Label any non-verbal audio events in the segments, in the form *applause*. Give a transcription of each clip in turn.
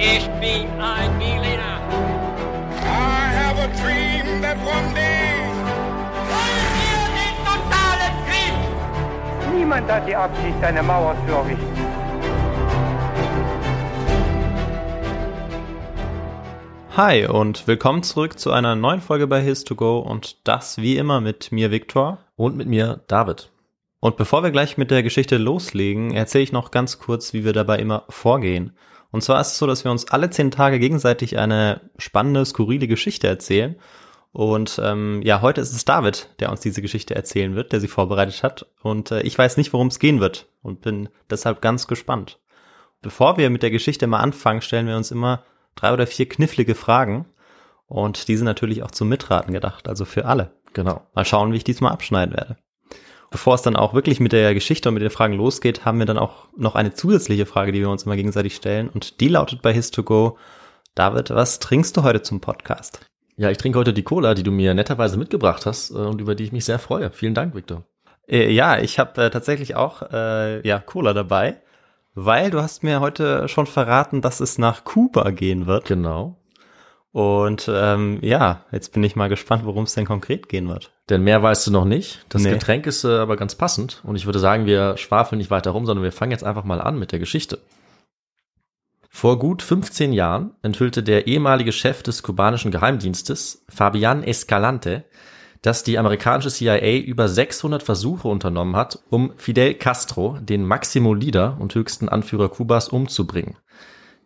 Ich bin ein Berliner. I have a dream that one day. Wollen wir den totalen Krieg? Niemand hat die Absicht, eine Mauer zu errichten. Hi und willkommen zurück zu einer neuen Folge bei His2Go und das wie immer mit mir Viktor. Und mit mir David. Und bevor wir gleich mit der Geschichte loslegen, erzähle ich noch ganz kurz, wie wir dabei immer vorgehen. Und zwar ist es so, dass wir uns alle zehn Tage gegenseitig eine spannende, skurrile Geschichte erzählen. Und ähm, ja, heute ist es David, der uns diese Geschichte erzählen wird, der sie vorbereitet hat. Und äh, ich weiß nicht, worum es gehen wird und bin deshalb ganz gespannt. Bevor wir mit der Geschichte mal anfangen, stellen wir uns immer drei oder vier knifflige Fragen. Und die sind natürlich auch zum Mitraten gedacht, also für alle. Genau. Mal schauen, wie ich diesmal abschneiden werde. Bevor es dann auch wirklich mit der Geschichte und mit den Fragen losgeht, haben wir dann auch noch eine zusätzliche Frage, die wir uns immer gegenseitig stellen. Und die lautet bei His2Go, David, was trinkst du heute zum Podcast? Ja, ich trinke heute die Cola, die du mir netterweise mitgebracht hast äh, und über die ich mich sehr freue. Vielen Dank, Victor. Äh, ja, ich habe äh, tatsächlich auch äh, ja Cola dabei, weil du hast mir heute schon verraten, dass es nach Kuba gehen wird. Genau. Und ähm, ja, jetzt bin ich mal gespannt, worum es denn konkret gehen wird. Denn mehr weißt du noch nicht. Das Nee. Getränk ist äh, aber ganz passend. Und ich würde sagen, wir schwafeln nicht weiter rum, sondern wir fangen jetzt einfach mal an mit der Geschichte. Vor gut 15 Jahren enthüllte der ehemalige Chef des kubanischen Geheimdienstes, Fabian Escalante, dass die amerikanische CIA über 600 Versuche unternommen hat, um Fidel Castro, den Maximo Leader und höchsten Anführer Kubas, umzubringen.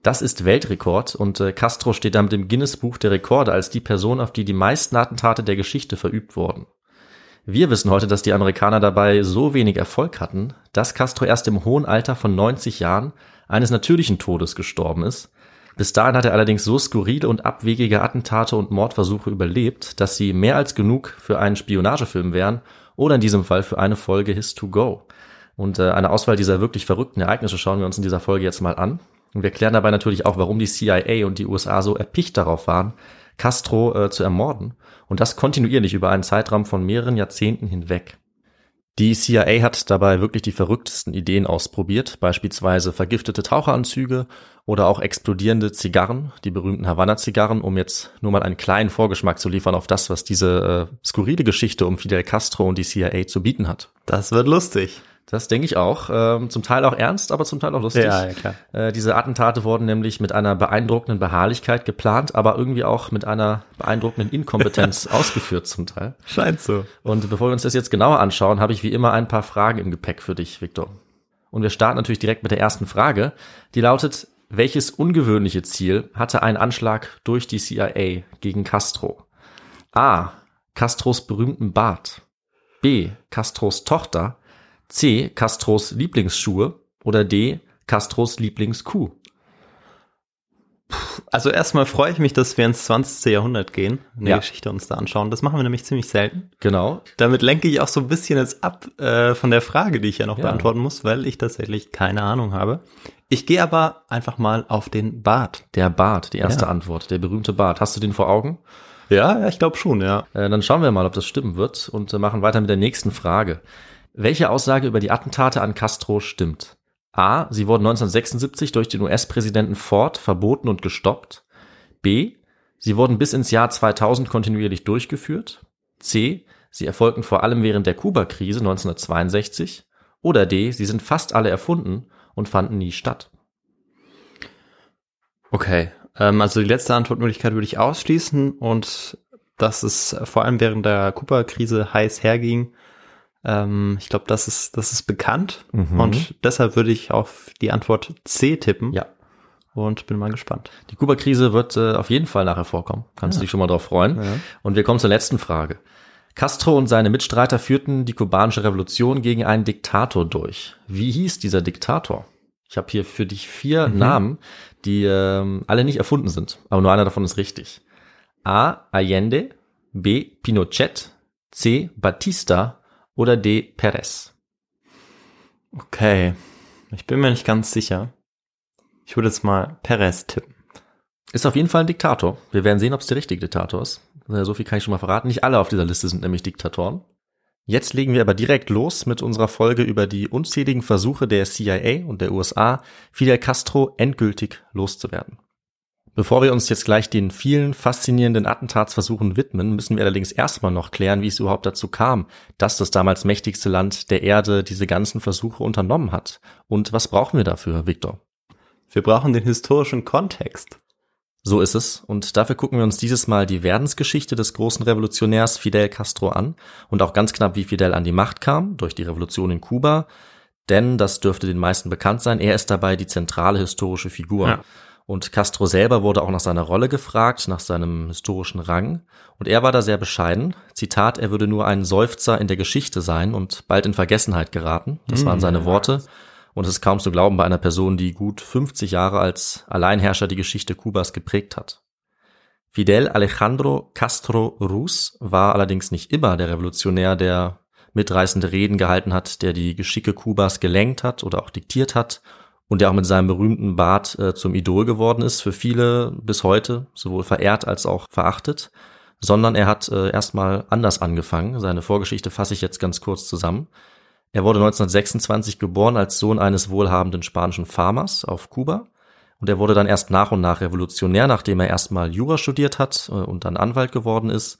Das ist Weltrekord und äh, Castro steht damit im Guinness-Buch der Rekorde als die Person, auf die die meisten Attentate der Geschichte verübt wurden. Wir wissen heute, dass die Amerikaner dabei so wenig Erfolg hatten, dass Castro erst im hohen Alter von 90 Jahren eines natürlichen Todes gestorben ist. Bis dahin hat er allerdings so skurrile und abwegige Attentate und Mordversuche überlebt, dass sie mehr als genug für einen Spionagefilm wären oder in diesem Fall für eine Folge His to Go. Und äh, eine Auswahl dieser wirklich verrückten Ereignisse schauen wir uns in dieser Folge jetzt mal an. Und wir klären dabei natürlich auch, warum die CIA und die USA so erpicht darauf waren, Castro äh, zu ermorden. Und das kontinuierlich über einen Zeitraum von mehreren Jahrzehnten hinweg. Die CIA hat dabei wirklich die verrücktesten Ideen ausprobiert, beispielsweise vergiftete Taucheranzüge oder auch explodierende Zigarren, die berühmten Havanna-Zigarren, um jetzt nur mal einen kleinen Vorgeschmack zu liefern auf das, was diese äh, skurrile Geschichte um Fidel Castro und die CIA zu bieten hat. Das wird lustig. Das denke ich auch. Ähm, zum Teil auch ernst, aber zum Teil auch lustig. Ja, ja, klar. Äh, diese Attentate wurden nämlich mit einer beeindruckenden Beharrlichkeit geplant, aber irgendwie auch mit einer beeindruckenden Inkompetenz *laughs* ausgeführt zum Teil. Scheint so. Und bevor wir uns das jetzt genauer anschauen, habe ich wie immer ein paar Fragen im Gepäck für dich, Victor. Und wir starten natürlich direkt mit der ersten Frage, die lautet, welches ungewöhnliche Ziel hatte ein Anschlag durch die CIA gegen Castro? A. Castros berühmten Bart. B. Castros Tochter. C. Castros Lieblingsschuhe. Oder D. Castros Lieblingskuh. Also erstmal freue ich mich, dass wir ins 20. Jahrhundert gehen, eine Ja. Geschichte uns da anschauen. Das machen wir nämlich ziemlich selten. Genau. Damit lenke ich auch so ein bisschen jetzt ab äh, von der Frage, die ich ja noch Ja. beantworten muss, weil ich tatsächlich keine Ahnung habe. Ich gehe aber einfach mal auf den Bart. Der Bart, die erste Ja. Antwort, der berühmte Bart. Hast du den vor Augen? Ja, ja ich glaube schon, ja. Äh, dann schauen wir mal, ob das stimmen wird und äh, machen weiter mit der nächsten Frage. Welche Aussage über die Attentate an Castro stimmt? A. Sie wurden 1976 durch den US-Präsidenten Ford verboten und gestoppt. B. Sie wurden bis ins Jahr 2000 kontinuierlich durchgeführt. C. Sie erfolgten vor allem während der Kuba-Krise 1962. Oder D. Sie sind fast alle erfunden und fanden nie statt. Okay. Ähm, also die letzte Antwortmöglichkeit würde ich ausschließen und dass es vor allem während der Kuba-Krise heiß herging. Ähm, ich glaube, das ist, das ist bekannt Mhm. und deshalb würde ich auf die Antwort C tippen. Ja. Und bin mal gespannt. Die Kuba-Krise wird äh, auf jeden Fall nachher vorkommen. Kannst du dich schon mal drauf freuen. Ja. Und wir kommen zur letzten Frage. Castro und seine Mitstreiter führten die kubanische Revolution gegen einen Diktator durch. Wie hieß dieser Diktator? Ich habe hier für dich vier Namen, die ähm, alle nicht erfunden sind, aber nur einer davon ist richtig. A. Allende, B. Pinochet, C. Batista oder D. Perez. Okay. Ich bin mir nicht ganz sicher. Ich würde jetzt mal Perez tippen. Ist auf jeden Fall ein Diktator. Wir werden sehen, ob es der richtige Diktator ist. Äh, So viel kann ich schon mal verraten. Nicht alle auf dieser Liste sind nämlich Diktatoren. Jetzt legen wir aber direkt los mit unserer Folge über die unzähligen Versuche der CIA und der USA, Fidel Castro endgültig loszuwerden. Bevor wir uns jetzt gleich den vielen faszinierenden Attentatsversuchen widmen, müssen wir allerdings erstmal noch klären, wie es überhaupt dazu kam, dass das damals mächtigste Land der Erde diese ganzen Versuche unternommen hat. Und was brauchen wir dafür, Victor? Wir brauchen den historischen Kontext. So ist es. Und dafür gucken wir uns dieses Mal die Werdensgeschichte des großen Revolutionärs Fidel Castro an und auch ganz knapp, wie Fidel an die Macht kam durch die Revolution in Kuba. Denn, das dürfte den meisten bekannt sein, er ist dabei die zentrale historische Figur. Ja. Und Castro selber wurde auch nach seiner Rolle gefragt, nach seinem historischen Rang. Und er war da sehr bescheiden. Zitat, er würde nur ein Seufzer in der Geschichte sein und bald in Vergessenheit geraten. Das waren seine Worte. Und es ist kaum zu glauben bei einer Person, die gut 50 Jahre als Alleinherrscher die Geschichte Kubas geprägt hat. Fidel Alejandro Castro Ruz war allerdings nicht immer der Revolutionär, der mitreißende Reden gehalten hat, der die Geschicke Kubas gelenkt hat oder auch diktiert hat und der auch mit seinem berühmten Bart äh, zum Idol geworden ist, für viele bis heute sowohl verehrt als auch verachtet, sondern er hat äh, erstmal anders angefangen. Seine Vorgeschichte fasse ich jetzt ganz kurz zusammen. Er wurde 1926 geboren als Sohn eines wohlhabenden spanischen Farmers auf Kuba und er wurde dann erst nach und nach revolutionär, nachdem er erstmal Jura studiert hat äh, und dann Anwalt geworden ist.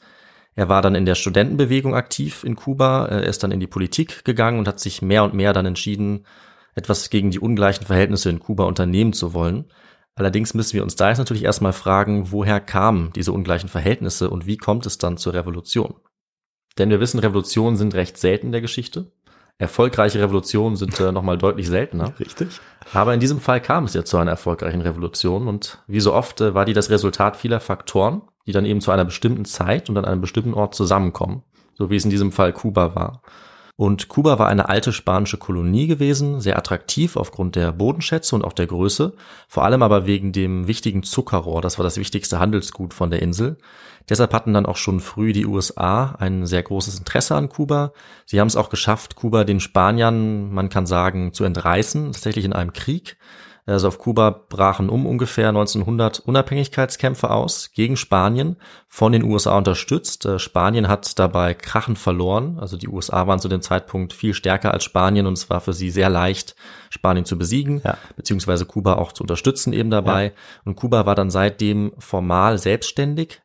Er war dann in der Studentenbewegung aktiv in Kuba, er ist dann in die Politik gegangen und hat sich mehr und mehr dann entschieden, etwas gegen die ungleichen Verhältnisse in Kuba unternehmen zu wollen. Allerdings müssen wir uns da jetzt natürlich erstmal fragen, woher kamen diese ungleichen Verhältnisse und wie kommt es dann zur Revolution? Denn wir wissen, Revolutionen sind recht selten in der Geschichte. Erfolgreiche Revolutionen sind äh, nochmal deutlich seltener. *laughs* Richtig. Aber in diesem Fall kam es ja zu einer erfolgreichen Revolution und wie so oft äh, war die das Resultat vieler Faktoren, die dann eben zu einer bestimmten Zeit und an einem bestimmten Ort zusammenkommen. So wie es in diesem Fall Kuba war. Und Kuba war eine alte spanische Kolonie gewesen, sehr attraktiv aufgrund der Bodenschätze und auch der Größe, vor allem aber wegen dem wichtigen Zuckerrohr, das war das wichtigste Handelsgut von der Insel. Deshalb hatten dann auch schon früh die USA ein sehr großes Interesse an Kuba. Sie haben es auch geschafft, Kuba den Spaniern, man kann sagen, zu entreißen, tatsächlich in einem Krieg. Also auf Kuba brachen um ungefähr 1900 Unabhängigkeitskämpfe aus gegen Spanien, von den USA unterstützt. Äh, Spanien hat dabei krachend verloren. Also die USA waren zu dem Zeitpunkt viel stärker als Spanien und es war für sie sehr leicht, Spanien zu besiegen, ja. beziehungsweise Kuba auch zu unterstützen eben dabei. Ja. Und Kuba war dann seitdem formal selbstständig,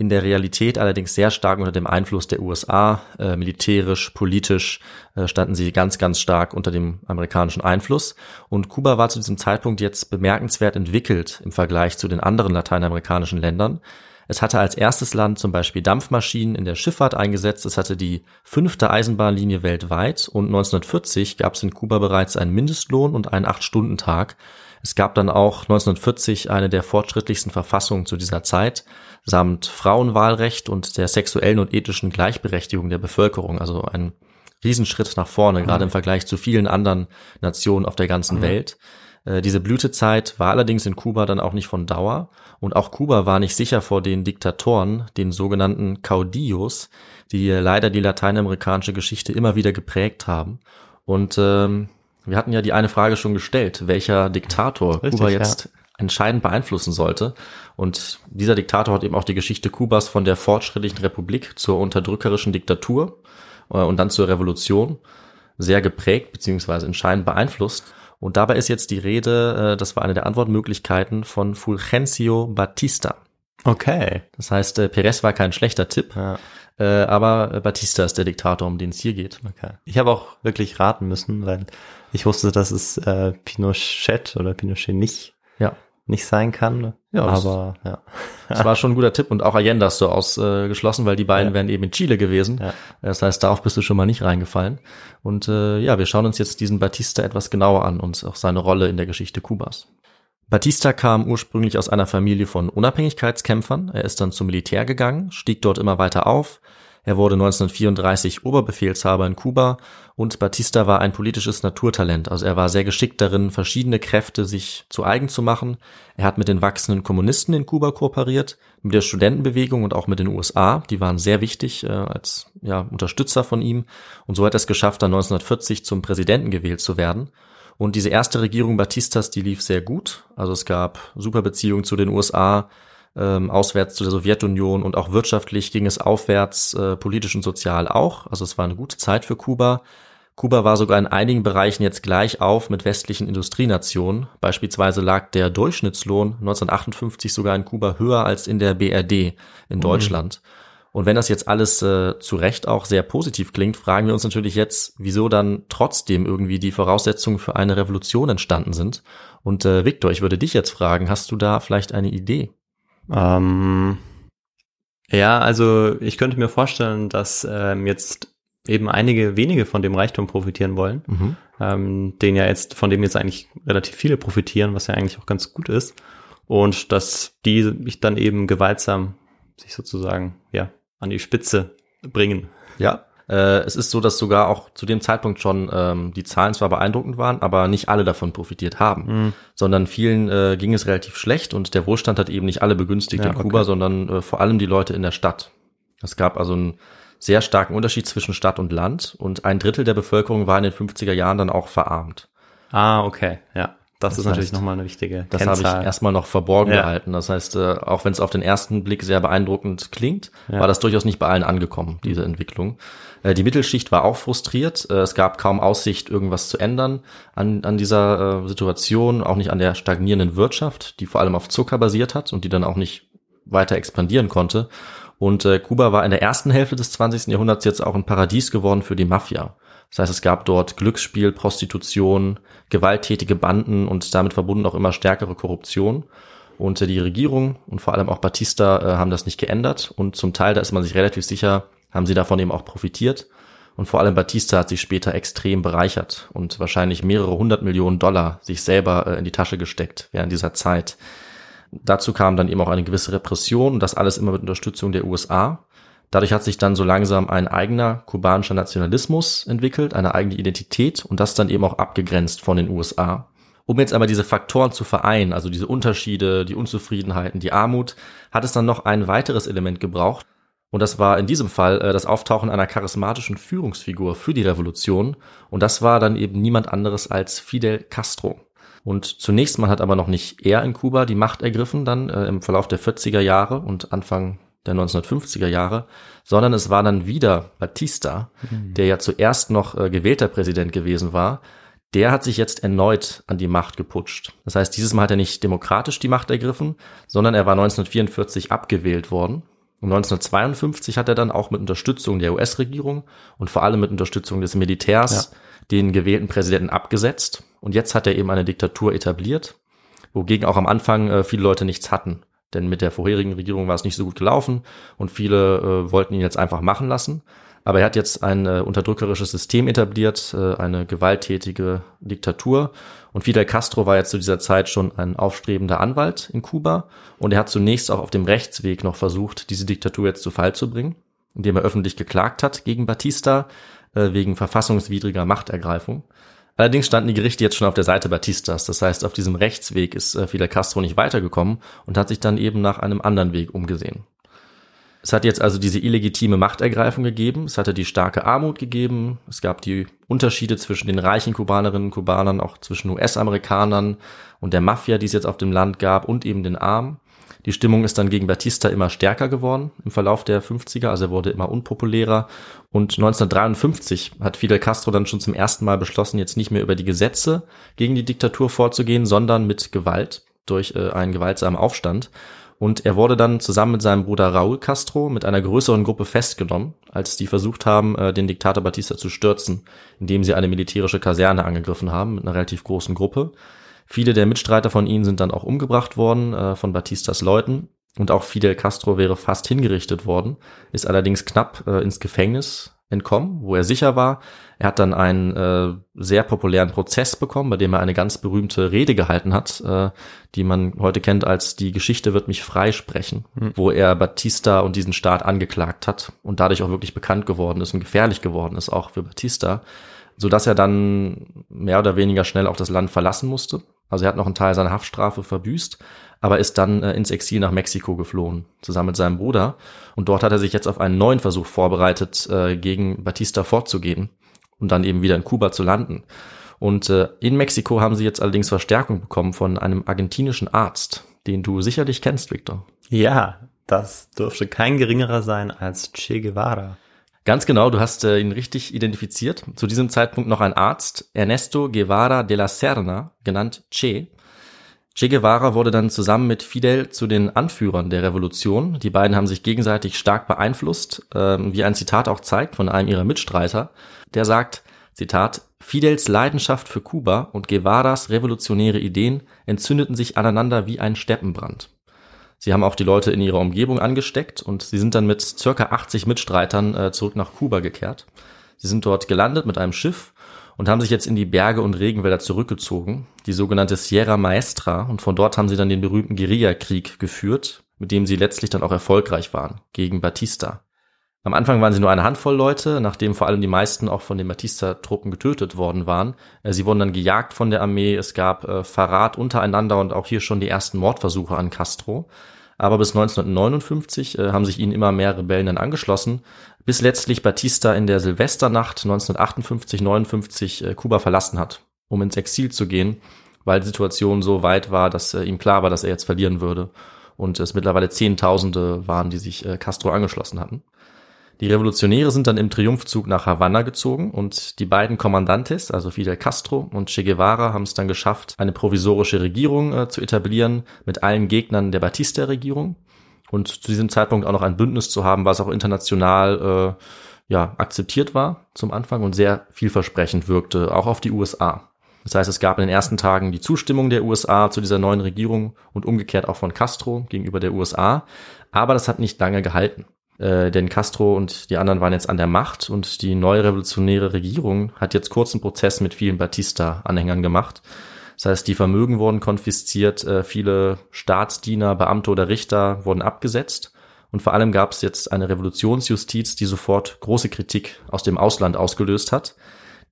in der Realität allerdings sehr stark unter dem Einfluss der USA, äh, militärisch, politisch äh, standen sie ganz, ganz stark unter dem amerikanischen Einfluss. Und Kuba war zu diesem Zeitpunkt jetzt bemerkenswert entwickelt im Vergleich zu den anderen lateinamerikanischen Ländern. Es hatte als erstes Land zum Beispiel Dampfmaschinen in der Schifffahrt eingesetzt. Es hatte die fünfte Eisenbahnlinie weltweit und 1940 gab es in Kuba bereits einen Mindestlohn und einen Acht-Stunden-Tag. Es gab dann auch 1940 eine der fortschrittlichsten Verfassungen zu dieser Zeit samt Frauenwahlrecht und der sexuellen und ethischen Gleichberechtigung der Bevölkerung. Also ein Riesenschritt nach vorne, mhm. gerade im Vergleich zu vielen anderen Nationen auf der ganzen mhm. Welt. Äh, diese Blütezeit war allerdings in Kuba dann auch nicht von Dauer und auch Kuba war nicht sicher vor den Diktatoren, den sogenannten Caudillos, die leider die lateinamerikanische Geschichte immer wieder geprägt haben. Und ähm, wir hatten ja die eine Frage schon gestellt, welcher Diktator Richtig, Kuba jetzt ja. Entscheidend beeinflussen sollte. Und dieser Diktator hat eben auch die Geschichte Kubas von der fortschrittlichen Republik zur unterdrückerischen Diktatur äh, und dann zur Revolution sehr geprägt beziehungsweise entscheidend beeinflusst. Und dabei ist jetzt die Rede, äh, das war eine der Antwortmöglichkeiten von Fulgencio Batista. Okay. Das heißt, äh, Perez war kein schlechter Tipp. Ja. aber Batista ist der Diktator, um den es hier geht. Okay. Ich habe auch wirklich raten müssen, weil ich wusste, dass es äh, Pinochet oder Pinochet nicht, ja. Nicht sein kann. Ja, aber das, ja. *laughs* Das war schon ein guter Tipp und auch Allende hast du ausgeschlossen, äh, weil die beiden ja. wären eben in Chile gewesen. Ja. Das heißt, darauf bist du schon mal nicht reingefallen. Und äh, ja, wir schauen uns jetzt diesen Batista etwas genauer an und auch seine Rolle in der Geschichte Kubas. Batista kam ursprünglich aus einer Familie von Unabhängigkeitskämpfern. Er ist dann zum Militär gegangen, stieg dort immer weiter auf, er wurde 1934 Oberbefehlshaber in Kuba und Batista war ein politisches Naturtalent. Also er war sehr geschickt darin, verschiedene Kräfte sich zu eigen zu machen. Er hat mit den wachsenden Kommunisten in Kuba kooperiert, mit der Studentenbewegung und auch mit den USA. Die waren sehr wichtig äh, als ja, Unterstützer von ihm. Und so hat er es geschafft, dann 1940 zum Präsidenten gewählt zu werden. Und diese erste Regierung Batistas, die lief sehr gut. Also es gab super Beziehungen zu den USA ähm, auswärts zu der Sowjetunion und auch wirtschaftlich ging es aufwärts, äh, politisch und sozial auch. Also es war eine gute Zeit für Kuba. Kuba war sogar in einigen Bereichen jetzt gleich auf mit westlichen Industrienationen. Beispielsweise lag der Durchschnittslohn 1958 sogar in Kuba höher als in der BRD in Deutschland. Und wenn das jetzt alles äh, zu Recht auch sehr positiv klingt, fragen wir uns natürlich jetzt, wieso dann trotzdem irgendwie die Voraussetzungen für eine Revolution entstanden sind. Und äh, Victor, ich würde dich jetzt fragen, hast du da vielleicht eine Idee? Ähm, ja, also ich könnte mir vorstellen, dass ähm, jetzt eben einige wenige von dem Reichtum profitieren wollen, Mhm. ähm, den ja jetzt, von dem jetzt eigentlich relativ viele profitieren, was ja eigentlich auch ganz gut ist. Und dass die sich dann eben gewaltsam sich sozusagen, ja, an die Spitze bringen. Ja. Äh, es ist so, dass sogar auch zu dem Zeitpunkt schon ähm, die Zahlen zwar beeindruckend waren, aber nicht alle davon profitiert haben, Mhm. sondern vielen äh, ging es relativ schlecht und der Wohlstand hat eben nicht alle begünstigt Ja, in Kuba, okay. sondern äh, vor allem die Leute in der Stadt. Es gab also einen sehr starken Unterschied zwischen Stadt und Land und ein Drittel der Bevölkerung war in den 50er Jahren dann auch verarmt. Ah, okay, ja. Das, Das ist natürlich nochmal eine wichtige Das habe ich erstmal noch verborgen Ja. gehalten. Das heißt, äh, auch wenn es auf den ersten Blick sehr beeindruckend klingt, Ja. war das durchaus nicht bei allen angekommen, diese Entwicklung. Äh, Die Mittelschicht war auch frustriert. Äh, Es gab kaum Aussicht, irgendwas zu ändern an, an dieser äh, Situation, auch nicht an der stagnierenden Wirtschaft, die vor allem auf Zucker basiert hat und die dann auch nicht weiter expandieren konnte. Und Kuba war in der ersten Hälfte des 20. Jahrhunderts jetzt auch ein Paradies geworden für die Mafia. Das heißt, es gab dort Glücksspiel, Prostitution, gewalttätige Banden und damit verbunden auch immer stärkere Korruption. Und die Regierung und vor allem auch Batista haben das nicht geändert. Und zum Teil, da ist man sich relativ sicher, haben sie davon eben auch profitiert. Und vor allem Batista hat sich später extrem bereichert und wahrscheinlich mehrere hundert Millionen Dollar sich selber äh, in die Tasche gesteckt während dieser Zeit. Dazu kam dann eben auch eine gewisse Repression und das alles immer mit Unterstützung der USA. Dadurch hat sich dann so langsam ein eigener kubanischer Nationalismus entwickelt, eine eigene Identität und das dann eben auch abgegrenzt von den USA. Um jetzt aber diese Faktoren zu vereinen, also diese Unterschiede, die Unzufriedenheiten, die Armut, hat es dann noch ein weiteres Element gebraucht. Und das war in diesem Fall äh, das Auftauchen einer charismatischen Führungsfigur für die Revolution. Und das war dann eben niemand anderes als Fidel Castro. Und zunächst mal hat aber noch nicht er in Kuba die Macht ergriffen, dann äh, im Verlauf der 40er Jahre und Anfang der 1950er Jahre, sondern es war dann wieder Batista, der ja zuerst noch äh, gewählter Präsident gewesen war. Der hat sich jetzt erneut an die Macht geputscht. Das heißt, dieses Mal hat er nicht demokratisch die Macht ergriffen, sondern er war 1944 abgewählt worden. Und 1952 hat er dann auch mit Unterstützung der US-Regierung und vor allem mit Unterstützung des Militärs den gewählten Präsidenten abgesetzt. Und jetzt hat er eben eine Diktatur etabliert, wogegen auch am Anfang äh, viele Leute nichts hatten. Denn mit der vorherigen Regierung war es nicht so gut gelaufen und viele äh, wollten ihn jetzt einfach machen lassen. Aber er hat jetzt ein äh, unterdrückerisches System etabliert, äh, eine gewalttätige Diktatur. Und Fidel Castro war jetzt zu dieser Zeit schon ein aufstrebender Anwalt in Kuba. Und er hat zunächst auch auf dem Rechtsweg noch versucht, diese Diktatur jetzt zu Fall zu bringen, indem er öffentlich geklagt hat gegen Batista äh, wegen verfassungswidriger Machtergreifung. Allerdings standen die Gerichte jetzt schon auf der Seite Batistas. Das heißt, auf diesem Rechtsweg ist äh, Fidel Castro nicht weitergekommen und hat sich dann eben nach einem anderen Weg umgesehen. Es hat jetzt also diese illegitime Machtergreifung gegeben. Es hatte die starke Armut gegeben. Es gab die Unterschiede zwischen den reichen Kubanerinnen und Kubanern, auch zwischen US-Amerikanern und der Mafia, die es jetzt auf dem Land gab und eben den Armen. Die Stimmung ist dann gegen Batista immer stärker geworden im Verlauf der 50er, also er wurde immer unpopulärer. Und 1953 hat Fidel Castro dann schon zum ersten Mal beschlossen, jetzt nicht mehr über die Gesetze gegen die Diktatur vorzugehen, sondern mit Gewalt durch äh, einen gewaltsamen Aufstand. Und er wurde dann zusammen mit seinem Bruder Raúl Castro mit einer größeren Gruppe festgenommen, als die versucht haben, äh, den Diktator Batista zu stürzen, indem sie eine militärische Kaserne angegriffen haben mit einer relativ großen Gruppe. Viele der Mitstreiter von ihnen sind dann auch umgebracht worden äh, von Batistas Leuten. Und auch Fidel Castro wäre fast hingerichtet worden, ist allerdings knapp äh, ins Gefängnis entkommen, wo er sicher war. Er hat dann einen äh, sehr populären Prozess bekommen, bei dem er eine ganz berühmte Rede gehalten hat, äh, die man heute kennt als die Geschichte wird mich freisprechen, wo er Batista und diesen Staat angeklagt hat und dadurch auch wirklich bekannt geworden ist und gefährlich geworden ist, auch für Batista, so dass er dann mehr oder weniger schnell auch das Land verlassen musste. Also er hat noch einen Teil seiner Haftstrafe verbüßt, aber ist dann äh, ins Exil nach Mexiko geflohen, zusammen mit seinem Bruder. Und dort hat er sich jetzt auf einen neuen Versuch vorbereitet, äh, gegen Batista vorzugehen und dann eben wieder in Kuba zu landen. Und äh, in Mexiko haben sie jetzt allerdings Verstärkung bekommen von einem argentinischen Arzt, den du sicherlich kennst, Victor. Ja, das dürfte kein geringerer sein als Che Guevara. Ganz genau, du hast äh, ihn richtig identifiziert. Zu diesem Zeitpunkt noch ein Arzt, Ernesto Guevara de la Serna, genannt Che. Che Guevara wurde dann zusammen mit Fidel zu den Anführern der Revolution. Die beiden haben sich gegenseitig stark beeinflusst, äh, wie ein Zitat auch zeigt von einem ihrer Mitstreiter. Der sagt, Zitat, Fidels Leidenschaft für Kuba und Guevaras revolutionäre Ideen entzündeten sich aneinander wie ein Steppenbrand. Sie haben auch die Leute in ihrer Umgebung angesteckt und sie sind dann mit circa 80 Mitstreitern äh, zurück nach Kuba gekehrt. Sie sind dort gelandet mit einem Schiff und haben sich jetzt in die Berge und Regenwälder zurückgezogen, die sogenannte Sierra Maestra, und von dort haben sie dann den berühmten Guerillakrieg geführt, mit dem sie letztlich dann auch erfolgreich waren, gegen Batista. Am Anfang waren sie nur eine Handvoll Leute, nachdem vor allem die meisten auch von den Batista-Truppen getötet worden waren. Äh, sie wurden dann gejagt von der Armee, es gab äh, Verrat untereinander und auch hier schon die ersten Mordversuche an Castro. Aber bis 1959 äh, haben sich ihnen immer mehr Rebellen dann angeschlossen, bis letztlich Batista in der Silvesternacht 1958-59 äh, Kuba verlassen hat, um ins Exil zu gehen, weil die Situation so weit war, dass äh, ihm klar war, dass er jetzt verlieren würde und es mittlerweile Zehntausende waren, die sich äh, Castro angeschlossen hatten. Die Revolutionäre sind dann im Triumphzug nach Havanna gezogen und die beiden Kommandantes, also Fidel Castro und Che Guevara, haben es dann geschafft, eine provisorische Regierung äh, zu etablieren mit allen Gegnern der Batista-Regierung und zu diesem Zeitpunkt auch noch ein Bündnis zu haben, was auch international äh, ja, akzeptiert war zum Anfang und sehr vielversprechend wirkte, auch auf die USA. Das heißt, es gab in den ersten Tagen die Zustimmung der USA zu dieser neuen Regierung und umgekehrt auch von Castro gegenüber der USA. Aber das hat nicht lange gehalten äh, denn Castro und die anderen waren jetzt an der Macht und die neue revolutionäre Regierung hat jetzt kurzen Prozess mit vielen Batista-Anhängern gemacht. Das heißt, die Vermögen wurden konfisziert, äh, viele Staatsdiener, Beamte oder Richter wurden abgesetzt und vor allem gab es jetzt eine Revolutionsjustiz, die sofort große Kritik aus dem Ausland ausgelöst hat.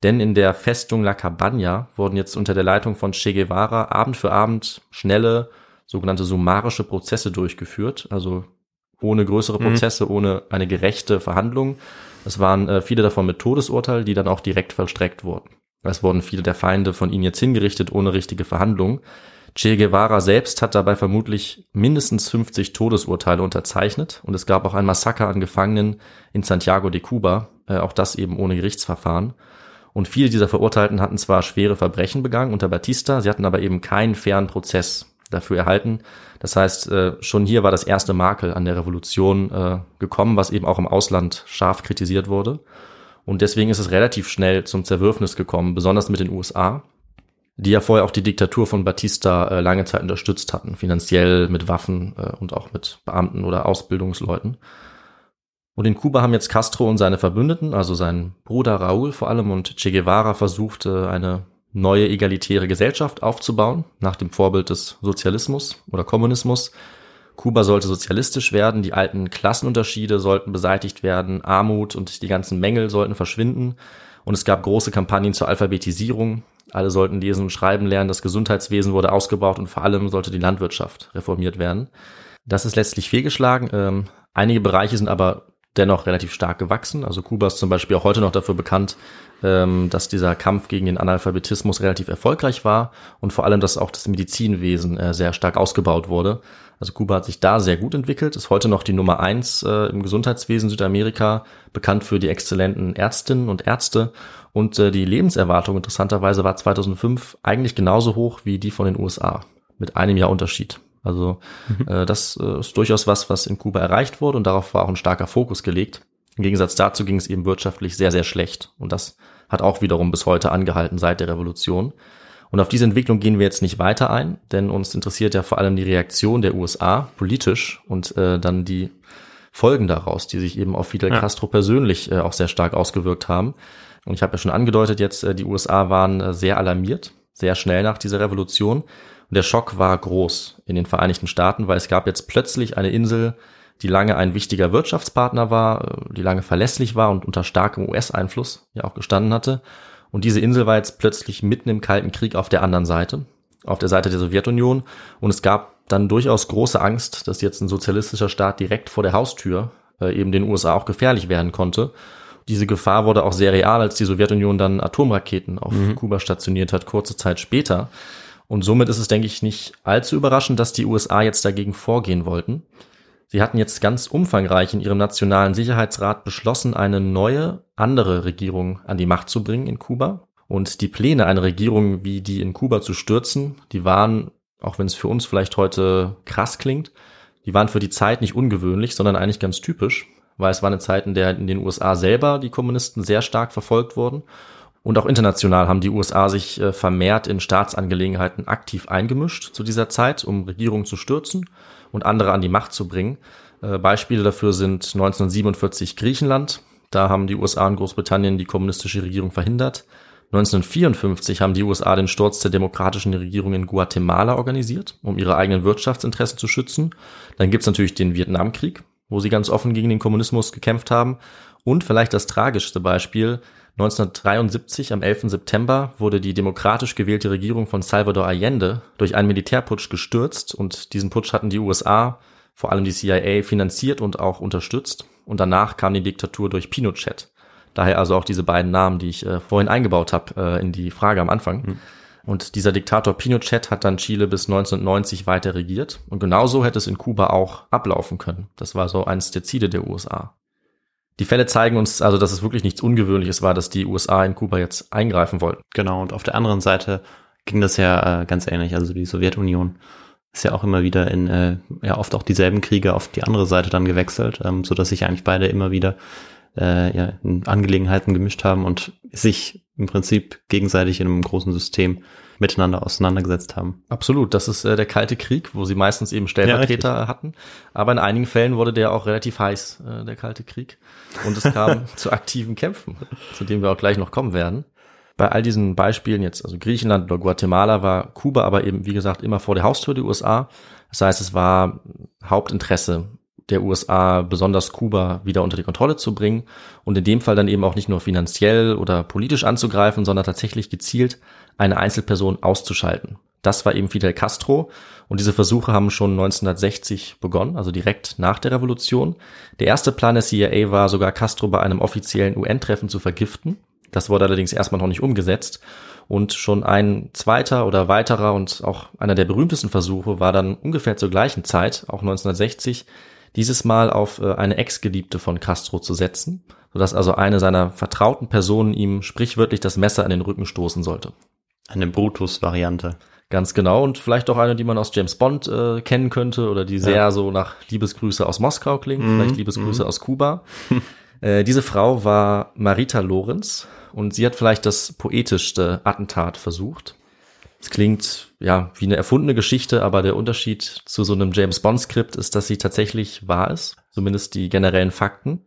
Denn in der Festung La Cabana wurden jetzt unter der Leitung von Che Guevara Abend für Abend schnelle sogenannte summarische Prozesse durchgeführt, also ohne größere mhm. Prozesse, mhm. ohne eine gerechte Verhandlung. Es waren äh, viele davon mit Todesurteil, die dann auch direkt vollstreckt wurden. Es wurden viele der Feinde von ihnen jetzt hingerichtet, ohne richtige Verhandlung. Che Guevara selbst hat dabei vermutlich mindestens 50 Todesurteile unterzeichnet und es gab auch ein Massaker an Gefangenen in Santiago de Cuba, äh, auch das eben ohne Gerichtsverfahren. Und viele dieser Verurteilten hatten zwar schwere Verbrechen begangen unter Batista, sie hatten aber eben keinen fairen Prozess dafür erhalten. Das heißt, äh, schon hier war das erste Makel an der Revolution äh, gekommen, was eben auch im Ausland scharf kritisiert wurde. Und deswegen ist es relativ schnell zum Zerwürfnis gekommen, besonders mit den USA, die ja vorher auch die Diktatur von Batista äh, lange Zeit unterstützt hatten, finanziell mit Waffen und auch mit Beamten oder Ausbildungsleuten. Und in Kuba haben jetzt Castro und seine Verbündeten, also sein Bruder Raúl vor allem und Che Guevara versucht, eine neue egalitäre Gesellschaft aufzubauen, nach dem Vorbild des Sozialismus oder Kommunismus. Kuba sollte sozialistisch werden, die alten Klassenunterschiede sollten beseitigt werden, Armut und die ganzen Mängel sollten verschwinden. Und es gab große Kampagnen zur Alphabetisierung. Alle sollten lesen und schreiben lernen, das Gesundheitswesen wurde ausgebaut und vor allem sollte die Landwirtschaft reformiert werden. Das ist letztlich fehlgeschlagen. Ähm, einige Bereiche sind aber dennoch relativ stark gewachsen. Also Kuba ist zum Beispiel auch heute noch dafür bekannt, ähm, dass dieser Kampf gegen den Analphabetismus relativ erfolgreich war und vor allem, dass auch das Medizinwesen äh, sehr stark ausgebaut wurde. Also Kuba hat sich da sehr gut entwickelt, ist heute noch die Nummer eins äh, im Gesundheitswesen Südamerika, bekannt für die exzellenten Ärztinnen und Ärzte. Und äh, die Lebenserwartung interessanterweise war 2005 eigentlich genauso hoch wie die von den USA, mit einem Jahr Unterschied. Also mhm. äh, das äh, ist durchaus was, was in Kuba erreicht wurde und darauf war auch ein starker Fokus gelegt. Im Gegensatz dazu ging es eben wirtschaftlich sehr, sehr schlecht. Und das hat auch wiederum bis heute angehalten seit der Revolution. Und auf diese Entwicklung gehen wir jetzt nicht weiter ein, denn uns interessiert ja vor allem die Reaktion der USA politisch und äh, dann die Folgen daraus, die sich eben auf Fidel ja. Castro persönlich äh, auch sehr stark ausgewirkt haben. Und ich habe ja schon angedeutet, jetzt äh, die USA waren äh, sehr alarmiert, sehr schnell nach dieser Revolution. Und der Schock war groß in den Vereinigten Staaten, weil es gab jetzt plötzlich eine Insel, die lange ein wichtiger Wirtschaftspartner war, äh, die lange verlässlich war und unter starkem US-Einfluss ja auch gestanden hatte. Und diese Insel war jetzt plötzlich mitten im Kalten Krieg auf der anderen Seite, auf der Seite der Sowjetunion. Und es gab dann durchaus große Angst, dass jetzt ein sozialistischer Staat direkt vor der Haustür äh, eben den USA auch gefährlich werden konnte. Diese Gefahr wurde auch sehr real, als die Sowjetunion dann Atomraketen auf mhm. Kuba stationiert hat, kurze Zeit später. Und somit ist es, denke ich, nicht allzu überraschend, dass die USA jetzt dagegen vorgehen wollten. Sie hatten jetzt ganz umfangreich in ihrem Nationalen Sicherheitsrat beschlossen, eine neue, andere Regierung an die Macht zu bringen in Kuba. Und die Pläne, eine Regierung wie die in Kuba zu stürzen, die waren, auch wenn es für uns vielleicht heute krass klingt, die waren für die Zeit nicht ungewöhnlich, sondern eigentlich ganz typisch, weil es war eine Zeit, in der in den USA selber die Kommunisten sehr stark verfolgt wurden. Und auch international haben die USA sich äh, vermehrt in Staatsangelegenheiten aktiv eingemischt zu dieser Zeit, um Regierungen zu stürzen und andere an die Macht zu bringen. Äh, Beispiele dafür sind 1947 Griechenland. Da haben die USA und Großbritannien die kommunistische Regierung verhindert. 1954 haben die USA den Sturz der demokratischen Regierung in Guatemala organisiert, um ihre eigenen Wirtschaftsinteressen zu schützen. Dann gibt's natürlich den Vietnamkrieg, wo sie ganz offen gegen den Kommunismus gekämpft haben. Und vielleicht das tragischste Beispiel, 1973 am 11. September wurde die demokratisch gewählte Regierung von Salvador Allende durch einen Militärputsch gestürzt und diesen Putsch hatten die USA, vor allem die CIA, finanziert und auch unterstützt. Und danach kam die Diktatur durch Pinochet. Daher also auch diese beiden Namen, die ich äh, vorhin eingebaut habe äh, in die Frage am Anfang. Mhm. Und dieser Diktator Pinochet hat dann Chile bis 1990 weiter regiert. Und genauso hätte es in Kuba auch ablaufen können. Das war so eines der Ziele der USA. Die Fälle zeigen uns also, dass es wirklich nichts Ungewöhnliches war, dass die USA in Kuba jetzt eingreifen wollten. Genau, und auf der anderen Seite ging das ja äh, ganz ähnlich. Also die Sowjetunion ist ja auch immer wieder in, äh, ja oft auch dieselben Kriege auf die andere Seite dann gewechselt, ähm, so dass sich eigentlich beide immer wieder äh, ja, in Angelegenheiten gemischt haben und sich im Prinzip gegenseitig in einem großen System miteinander auseinandergesetzt haben. Absolut, das ist äh, der Kalte Krieg, wo sie meistens eben Stellvertreter ja, hatten. Aber in einigen Fällen wurde der auch relativ heiß, äh, der Kalte Krieg. Und es kam *laughs* zu aktiven Kämpfen, zu denen wir auch gleich noch kommen werden. Bei all diesen Beispielen jetzt, also Griechenland oder Guatemala, war Kuba aber eben, wie gesagt, immer vor der Haustür der USA. Das heißt, es war Hauptinteresse der USA, besonders Kuba wieder unter die Kontrolle zu bringen und in dem Fall dann eben auch nicht nur finanziell oder politisch anzugreifen, sondern tatsächlich gezielt eine Einzelperson auszuschalten. Das war eben Fidel Castro und diese Versuche haben schon 1960 begonnen, also direkt nach der Revolution. Der erste Plan der CIA war sogar Castro bei einem offiziellen UN-Treffen zu vergiften. Das wurde allerdings erstmal noch nicht umgesetzt und schon ein zweiter oder weiterer und auch einer der berühmtesten Versuche war dann ungefähr zur gleichen Zeit, auch 1960, dieses Mal auf äh, eine Ex-Geliebte von Castro zu setzen, sodass also eine seiner vertrauten Personen ihm sprichwörtlich das Messer in den Rücken stoßen sollte. Eine Brutus-Variante. Ganz genau und vielleicht auch eine, die man aus James Bond äh, kennen könnte oder die sehr ja. so nach Liebesgrüße aus Moskau klingt, mm, vielleicht Liebesgrüße mm. aus Kuba. *laughs* äh, diese Frau war Marita Lorenz und sie hat vielleicht das poetischste Attentat versucht. Es klingt ja wie eine erfundene Geschichte, aber der Unterschied zu so einem James Bond Skript ist, dass sie tatsächlich wahr ist, zumindest die generellen Fakten.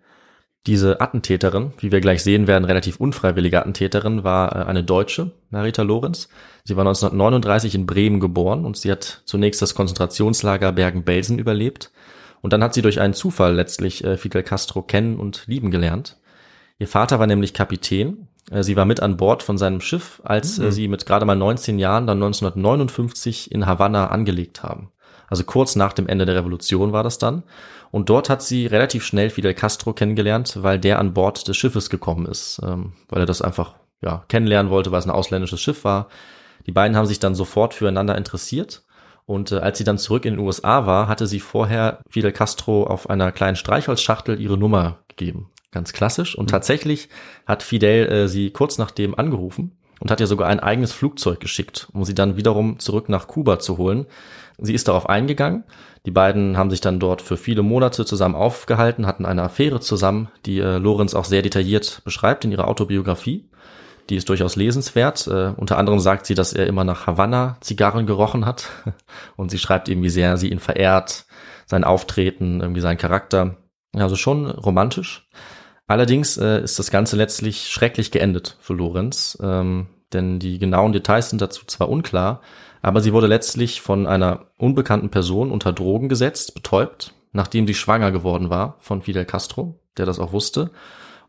Diese Attentäterin, wie wir gleich sehen werden, relativ unfreiwillige Attentäterin, war äh, eine Deutsche, Marita Lorenz. Sie war 1939 in Bremen geboren und sie hat zunächst das Konzentrationslager Bergen-Belsen überlebt. Und dann hat sie durch einen Zufall letztlich äh, Fidel Castro kennen und lieben gelernt. Ihr Vater war nämlich Kapitän äh, sie war mit an Bord von seinem Schiff, als mhm. sie mit gerade mal 19 Jahren dann 1959 in Havanna angelegt haben. Also kurz nach dem Ende der Revolution war das dann. Und dort hat sie relativ schnell Fidel Castro kennengelernt, weil der an Bord des Schiffes gekommen ist, ähm, weil er das einfach ja, kennenlernen wollte, weil es ein ausländisches Schiff war. Die beiden haben sich dann sofort füreinander interessiert. Und äh, als sie dann zurück in den USA war, hatte sie vorher Fidel Castro auf einer kleinen Streichholzschachtel ihre Nummer gegeben. Ganz klassisch. Und mhm. tatsächlich hat Fidel äh, sie kurz nachdem angerufen und hat ihr sogar ein eigenes Flugzeug geschickt, um sie dann wiederum zurück nach Kuba zu holen. Sie ist darauf eingegangen. Die beiden haben sich dann dort für viele Monate zusammen aufgehalten, hatten eine Affäre zusammen, die äh, Lorenz auch sehr detailliert beschreibt in ihrer Autobiografie. Die ist durchaus lesenswert. Äh, unter anderem sagt sie, dass er immer nach Havanna Zigarren gerochen hat. *laughs* Und sie schreibt eben, wie sehr sie ihn verehrt, sein Auftreten, irgendwie sein Charakter. Also schon romantisch. Allerdings äh, ist das Ganze letztlich schrecklich geendet für Lorenz, ähm, denn die genauen Details sind dazu zwar unklar, aber sie wurde letztlich von einer unbekannten Person unter Drogen gesetzt, betäubt, nachdem sie schwanger geworden war von Fidel Castro, der das auch wusste.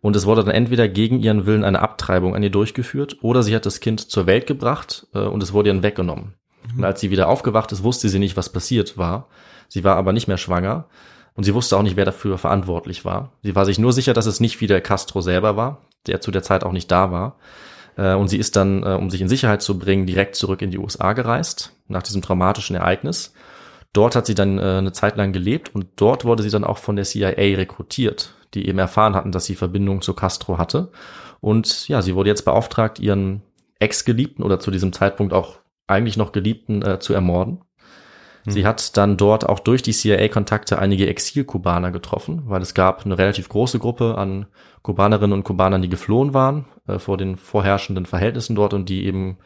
Und es wurde dann entweder gegen ihren Willen eine Abtreibung an ihr durchgeführt oder sie hat das Kind zur Welt gebracht äh, und es wurde ihr weggenommen. Mhm. Und als sie wieder aufgewacht ist, wusste sie nicht, was passiert war. Sie war aber nicht mehr schwanger und sie wusste auch nicht, wer dafür verantwortlich war. Sie war sich nur sicher, dass es nicht Fidel Castro selber war, der zu der Zeit auch nicht da war. Äh, und sie ist dann, äh, um sich in Sicherheit zu bringen, direkt zurück in die USA gereist, nach diesem traumatischen Ereignis. Dort hat sie dann äh, eine Zeit lang gelebt und dort wurde sie dann auch von der CIA rekrutiert, die eben erfahren hatten, dass sie Verbindung zu Castro hatte. Und ja, sie wurde jetzt beauftragt, ihren Ex-Geliebten oder zu diesem Zeitpunkt auch eigentlich noch Geliebten äh, zu ermorden. Sie Hm. hat dann dort auch durch die CIA-Kontakte einige Exil-Kubaner getroffen, weil es gab eine relativ große Gruppe an Kubanerinnen und Kubanern, die geflohen waren äh, vor den vorherrschenden Verhältnissen dort und die eben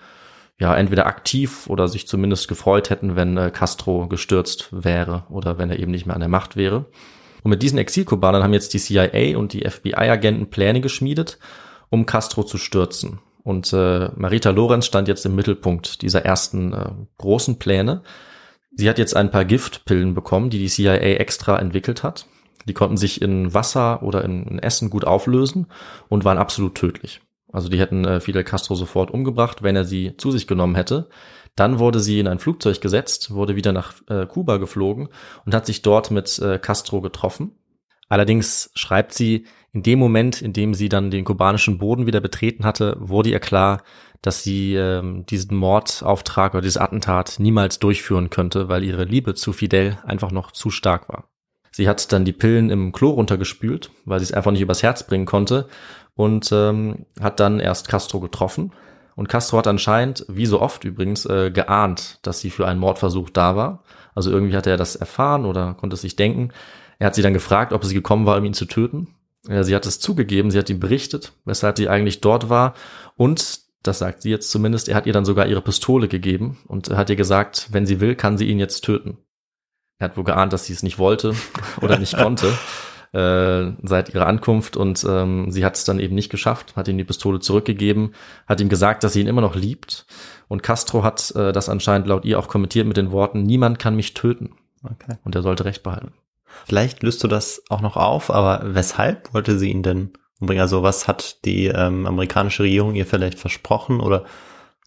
ja entweder aktiv oder sich zumindest gefreut hätten, wenn äh, Castro gestürzt wäre oder wenn er eben nicht mehr an der Macht wäre. Und mit diesen Exilkubanern haben jetzt die CIA und die FBI-Agenten Pläne geschmiedet, um Castro zu stürzen. Und äh, Marita Lorenz stand jetzt im Mittelpunkt dieser ersten äh, großen Pläne. Sie hat jetzt ein paar Giftpillen bekommen, die die CIA extra entwickelt hat. Die konnten sich in Wasser oder in, Essen gut auflösen und waren absolut tödlich. Also die hätten äh, Fidel Castro sofort umgebracht, wenn er sie zu sich genommen hätte. Dann wurde sie in ein Flugzeug gesetzt, wurde wieder nach äh, Kuba geflogen und hat sich dort mit äh, Castro getroffen. Allerdings schreibt sie, in dem Moment, in dem sie dann den kubanischen Boden wieder betreten hatte, wurde ihr klar, dass sie ähm, diesen Mordauftrag oder dieses Attentat niemals durchführen könnte, weil ihre Liebe zu Fidel einfach noch zu stark war. Sie hat dann die Pillen im Klo runtergespült, weil sie es einfach nicht übers Herz bringen konnte und ähm, hat dann erst Castro getroffen. Und Castro hat anscheinend, wie so oft übrigens, äh, geahnt, dass sie für einen Mordversuch da war. Also irgendwie hat er das erfahren oder konnte es sich denken. Er hat sie dann gefragt, ob sie gekommen war, um ihn zu töten. Ja, sie hat es zugegeben, sie hat ihm berichtet, weshalb sie eigentlich dort war. Und, das sagt sie jetzt zumindest, er hat ihr dann sogar ihre Pistole gegeben und hat ihr gesagt, wenn sie will, kann sie ihn jetzt töten. Er hat wohl geahnt, dass sie es nicht wollte *laughs* oder nicht konnte äh, seit ihrer Ankunft und ähm, sie hat es dann eben nicht geschafft, hat ihm die Pistole zurückgegeben, hat ihm gesagt, dass sie ihn immer noch liebt und Castro hat äh, das anscheinend laut ihr auch kommentiert mit den Worten, niemand kann mich töten Okay. und er sollte Recht behalten. Vielleicht löst du das auch noch auf, aber weshalb wollte sie ihn denn? Also was hat die ähm, amerikanische Regierung ihr vielleicht versprochen oder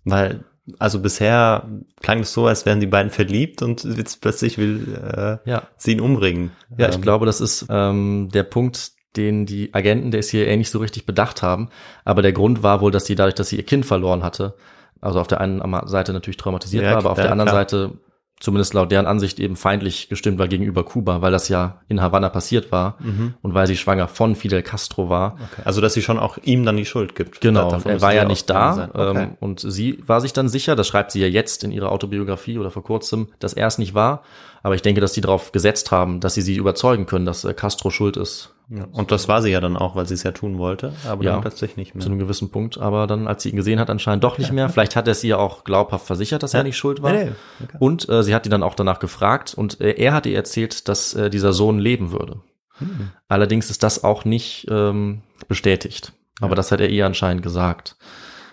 weil also bisher klang es so, als wären die beiden verliebt und jetzt plötzlich will äh, Ja, sie ihn umbringen. ja, ich Ähm, glaube, das ist ähm, der Punkt, den die Agenten der CIA nicht so richtig bedacht haben. Aber der Grund war wohl, dass sie dadurch, dass sie ihr Kind verloren hatte, also auf der einen Seite natürlich traumatisiert Ja, war, aber auf ja, der anderen klar. Seite zumindest laut deren Ansicht eben feindlich gestimmt war gegenüber Kuba, weil das ja in Havanna passiert war Mhm. und weil sie schwanger von Fidel Castro war. Okay. Also dass sie schon auch ihm dann die Schuld gibt. Genau, Davon er war ja nicht da sein. Okay. ähm, und sie war sich dann sicher, das schreibt sie ja jetzt in ihrer Autobiografie oder vor kurzem, dass er es nicht war. Aber ich denke, dass die darauf gesetzt haben, dass sie sie überzeugen können, dass äh, Castro schuld ist. ja. Und das war sie ja dann auch, weil sie es ja tun wollte, aber Ja. dann plötzlich nicht mehr. Zu einem gewissen Punkt, aber dann, als sie ihn gesehen hat, anscheinend doch nicht mehr. Vielleicht hat er es ihr auch glaubhaft versichert, dass Ja. er nicht schuld war. Nee. Okay. Und äh, sie hat ihn dann auch danach gefragt und äh, er hat ihr erzählt, dass äh, dieser Sohn leben würde. Hm. Allerdings ist das auch nicht ähm, bestätigt. Aber das hat er ihr anscheinend gesagt.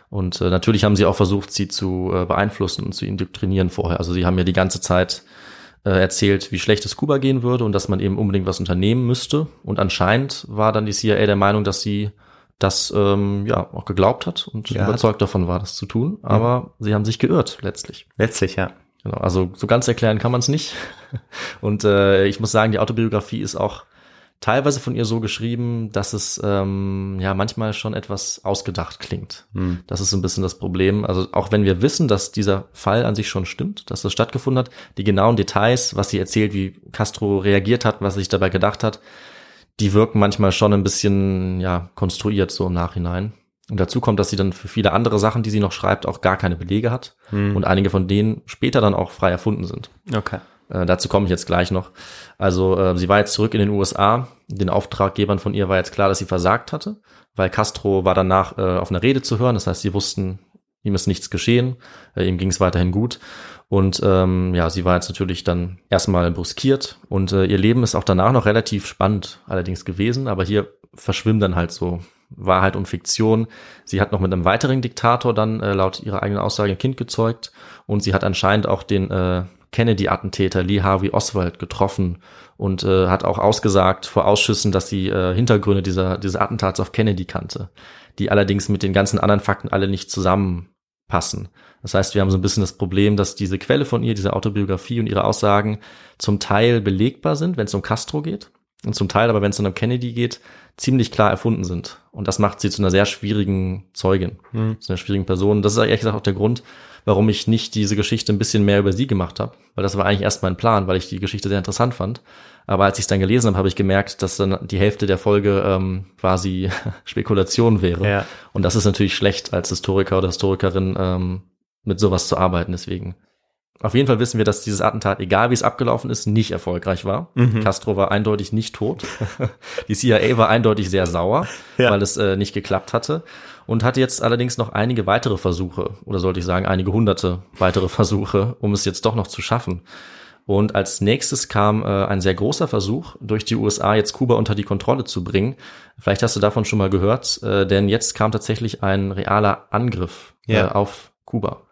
Und äh, natürlich haben sie auch versucht, sie zu äh, beeinflussen und zu indoktrinieren vorher. Also sie haben ja die ganze Zeit erzählt, wie schlecht es Kuba gehen würde und dass man eben unbedingt was unternehmen müsste. Und anscheinend war dann die CIA der Meinung, dass sie das ähm, ja auch geglaubt hat und Ja. überzeugt davon war, das zu tun. Aber sie haben sich geirrt letztlich. Letztlich, ja. Genau, also so ganz erklären kann man es nicht. *laughs* Und äh, ich muss sagen, die Autobiografie ist auch teilweise von ihr so geschrieben, dass es ähm, ja manchmal schon etwas ausgedacht klingt. Hm. Das ist so ein bisschen das Problem. Also auch wenn wir wissen, dass dieser Fall an sich schon stimmt, dass das stattgefunden hat, die genauen Details, was sie erzählt, wie Castro reagiert hat, was er sich dabei gedacht hat, die wirken manchmal schon ein bisschen ja konstruiert so im Nachhinein. Und dazu kommt, dass sie dann für viele andere Sachen, die sie noch schreibt, auch gar keine Belege hat Hm. und einige von denen später dann auch frei erfunden sind. Okay. Äh, dazu komme ich jetzt gleich noch. Also äh, sie war jetzt zurück in den USA. Den Auftraggebern von ihr war jetzt klar, dass sie versagt hatte, weil Castro war danach äh, auf einer Rede zu hören. Das heißt, sie wussten, ihm ist nichts geschehen, äh, ihm ging es weiterhin gut. Und ähm, ja, sie war jetzt natürlich dann erstmal bruskiert und äh, ihr Leben ist auch danach noch relativ spannend allerdings gewesen, aber hier verschwimmen dann halt so Wahrheit und Fiktion. Sie hat noch mit einem weiteren Diktator dann äh, laut ihrer eigenen Aussage ein Kind gezeugt und sie hat anscheinend auch den äh, Kennedy-Attentäter Lee Harvey Oswald getroffen und äh, hat auch ausgesagt vor Ausschüssen, dass sie äh, Hintergründe dieser, dieses Attentats auf Kennedy kannte, die allerdings mit den ganzen anderen Fakten alle nicht zusammenpassen. Das heißt, wir haben so ein bisschen das Problem, dass diese Quelle von ihr, diese Autobiografie und ihre Aussagen zum Teil belegbar sind, wenn es um Castro geht, und zum Teil aber, wenn es dann um Kennedy geht, ziemlich klar erfunden sind. Und das macht sie zu einer sehr schwierigen Zeugin, Mhm. zu einer schwierigen Person. Das ist ehrlich gesagt auch der Grund, warum ich nicht diese Geschichte ein bisschen mehr über sie gemacht habe. Weil das war eigentlich erst mein Plan, weil ich die Geschichte sehr interessant fand. Aber als ich es dann gelesen habe, habe ich gemerkt, dass dann die Hälfte der Folge ähm, quasi *laughs* Spekulation wäre. Ja. Und das ist natürlich schlecht, als Historiker oder Historikerin ähm, mit sowas zu arbeiten. Deswegen. Auf jeden Fall wissen wir, dass dieses Attentat, egal wie es abgelaufen ist, nicht erfolgreich war. Mhm. Castro war eindeutig nicht tot. Die CIA war eindeutig sehr sauer, Ja. weil es äh, nicht geklappt hatte. Und hatte jetzt allerdings noch einige weitere Versuche, oder sollte ich sagen, einige hunderte weitere Versuche, um es jetzt doch noch zu schaffen. Und als nächstes kam äh, ein sehr großer Versuch, durch die USA jetzt Kuba unter die Kontrolle zu bringen. Vielleicht hast du davon schon mal gehört, äh, denn jetzt kam tatsächlich ein realer Angriff Ja. äh, auf Kuba.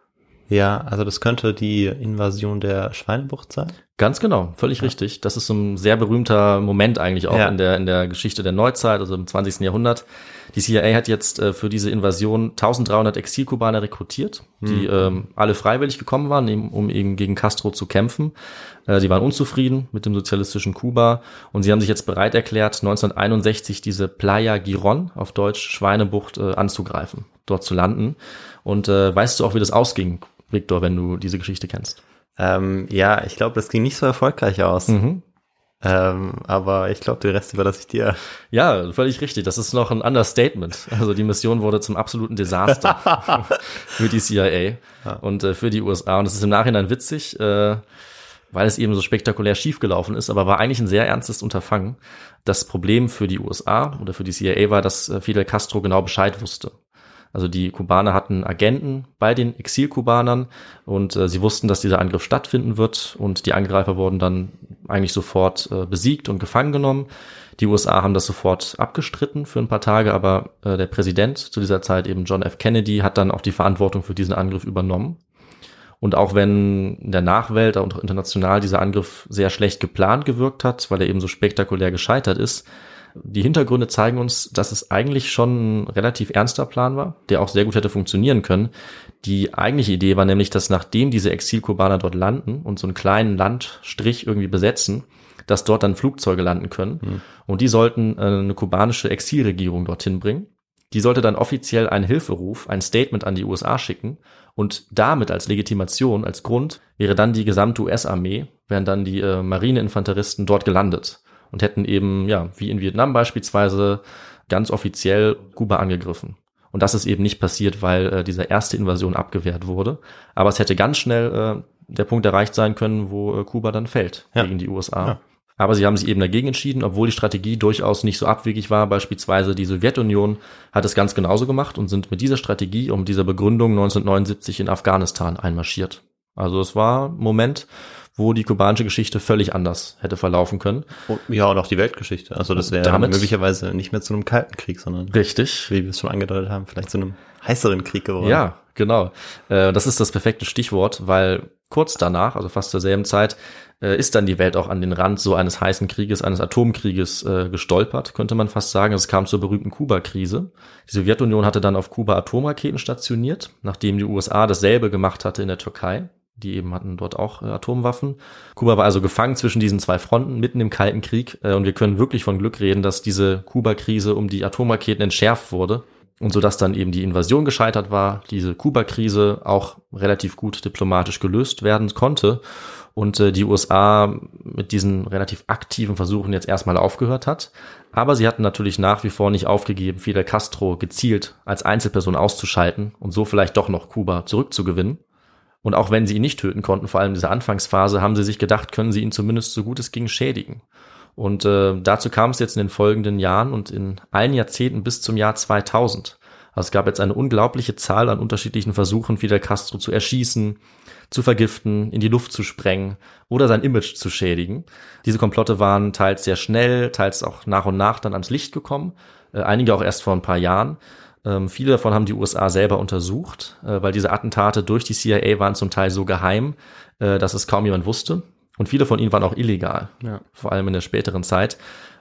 Ja, also das könnte die Invasion der Schweinebucht sein. Ganz genau, völlig richtig. Das ist so ein sehr berühmter Moment eigentlich auch Ja. in der in der Geschichte der Neuzeit, also im 20. Jahrhundert. Die CIA hat jetzt äh, für diese Invasion 1300 Exilkubaner rekrutiert, die ähm, alle freiwillig gekommen waren, eben, um eben gegen Castro zu kämpfen. Äh, sie waren unzufrieden mit dem sozialistischen Kuba und sie haben sich jetzt bereit erklärt, 1961 diese Playa Giron, auf Deutsch Schweinebucht, äh, anzugreifen, dort zu landen. Und äh, weißt du auch, wie das ausging, Victor, wenn du diese Geschichte kennst? Ähm, ja, ich glaube, das ging nicht so erfolgreich aus. Mhm. Ähm, aber ich glaube, den Rest überlasse ich dir. Ja, völlig richtig. Das ist noch ein Understatement. Also die Mission wurde zum absoluten Desaster *laughs* für die CIA und äh, für die USA. Und es ist im Nachhinein witzig, äh, weil es eben so spektakulär schiefgelaufen ist, aber war eigentlich ein sehr ernstes Unterfangen. Das Problem für die USA oder für die CIA war, dass äh, Fidel Castro genau Bescheid wusste. Also die Kubaner hatten Agenten bei den Exilkubanern und äh, sie wussten, dass dieser Angriff stattfinden wird und die Angreifer wurden dann eigentlich sofort äh, besiegt und gefangen genommen. Die USA haben das sofort abgestritten für ein paar Tage, aber äh, der Präsident zu dieser Zeit eben John F. Kennedy hat dann auch die Verantwortung für diesen Angriff übernommen. Und auch wenn in der Nachwelt und international dieser Angriff sehr schlecht geplant gewirkt hat, weil er eben so spektakulär gescheitert ist, die Hintergründe zeigen uns, dass es eigentlich schon ein relativ ernster Plan war, der auch sehr gut hätte funktionieren können. Die eigentliche Idee war nämlich, dass nachdem diese Exilkubaner dort landen und so einen kleinen Landstrich irgendwie besetzen, dass dort dann Flugzeuge landen können. Und die sollten äh, eine kubanische Exilregierung dorthin bringen. Die sollte dann offiziell einen Hilferuf, ein Statement an die USA schicken und damit als Legitimation, als Grund wäre dann die gesamte US-Armee, wären dann die äh, Marineinfanteristen dort gelandet und hätten eben, ja, wie in Vietnam beispielsweise, ganz offiziell Kuba angegriffen. Und das ist eben nicht passiert, weil äh, diese erste Invasion abgewehrt wurde. Aber es hätte ganz schnell äh, der Punkt erreicht sein können, wo äh, Kuba dann fällt Ja. gegen die USA. Ja. Aber sie haben sich eben dagegen entschieden, obwohl die Strategie durchaus nicht so abwegig war. Beispielsweise die Sowjetunion hat es ganz genauso gemacht und sind mit dieser Strategie und dieser Begründung 1979 in Afghanistan einmarschiert. Also es war Moment, wo die kubanische Geschichte völlig anders hätte verlaufen können. Und, ja, und auch die Weltgeschichte. Also das wäre möglicherweise nicht mehr zu einem kalten Krieg, sondern, Richtig. wie wir es schon angedeutet haben, vielleicht zu einem heißeren Krieg geworden. Ja, genau. Äh, das ist das perfekte Stichwort, weil kurz danach, also fast zur selben Zeit, äh, ist dann die Welt auch an den Rand so eines heißen Krieges, eines Atomkrieges äh, gestolpert, könnte man fast sagen. Es kam zur berühmten Kuba-Krise. Die Sowjetunion hatte dann auf Kuba Atomraketen stationiert, nachdem die USA dasselbe gemacht hatte in der Türkei. Die eben hatten dort auch äh, Atomwaffen. Kuba war also gefangen zwischen diesen zwei Fronten, mitten im Kalten Krieg. Äh, und wir können wirklich von Glück reden, dass diese Kuba-Krise um die Atomraketen entschärft wurde. Und so dass dann eben die Invasion gescheitert war, diese Kuba-Krise auch relativ gut diplomatisch gelöst werden konnte und äh, die USA mit diesen relativ aktiven Versuchen jetzt erstmal aufgehört hat. Aber sie hatten natürlich nach wie vor nicht aufgegeben, Fidel Castro gezielt als Einzelperson auszuschalten und so vielleicht doch noch Kuba zurückzugewinnen. Und auch wenn sie ihn nicht töten konnten, vor allem in dieser Anfangsphase, haben sie sich gedacht, können sie ihn zumindest so gut es ging schädigen. Und äh, dazu kam es jetzt in den folgenden Jahren und in allen Jahrzehnten bis zum Jahr 2000. Also es gab jetzt eine unglaubliche Zahl an unterschiedlichen Versuchen, Fidel Castro zu erschießen, zu vergiften, in die Luft zu sprengen oder sein Image zu schädigen. Diese Komplotte waren teils sehr schnell, teils auch nach und nach dann ans Licht gekommen, äh, einige auch erst vor ein paar Jahren. Ähm, viele davon haben die USA selber untersucht, äh, weil diese Attentate durch die CIA waren zum Teil so geheim, äh, dass es kaum jemand wusste. Und viele von ihnen waren auch illegal, Ja. vor allem in der späteren Zeit.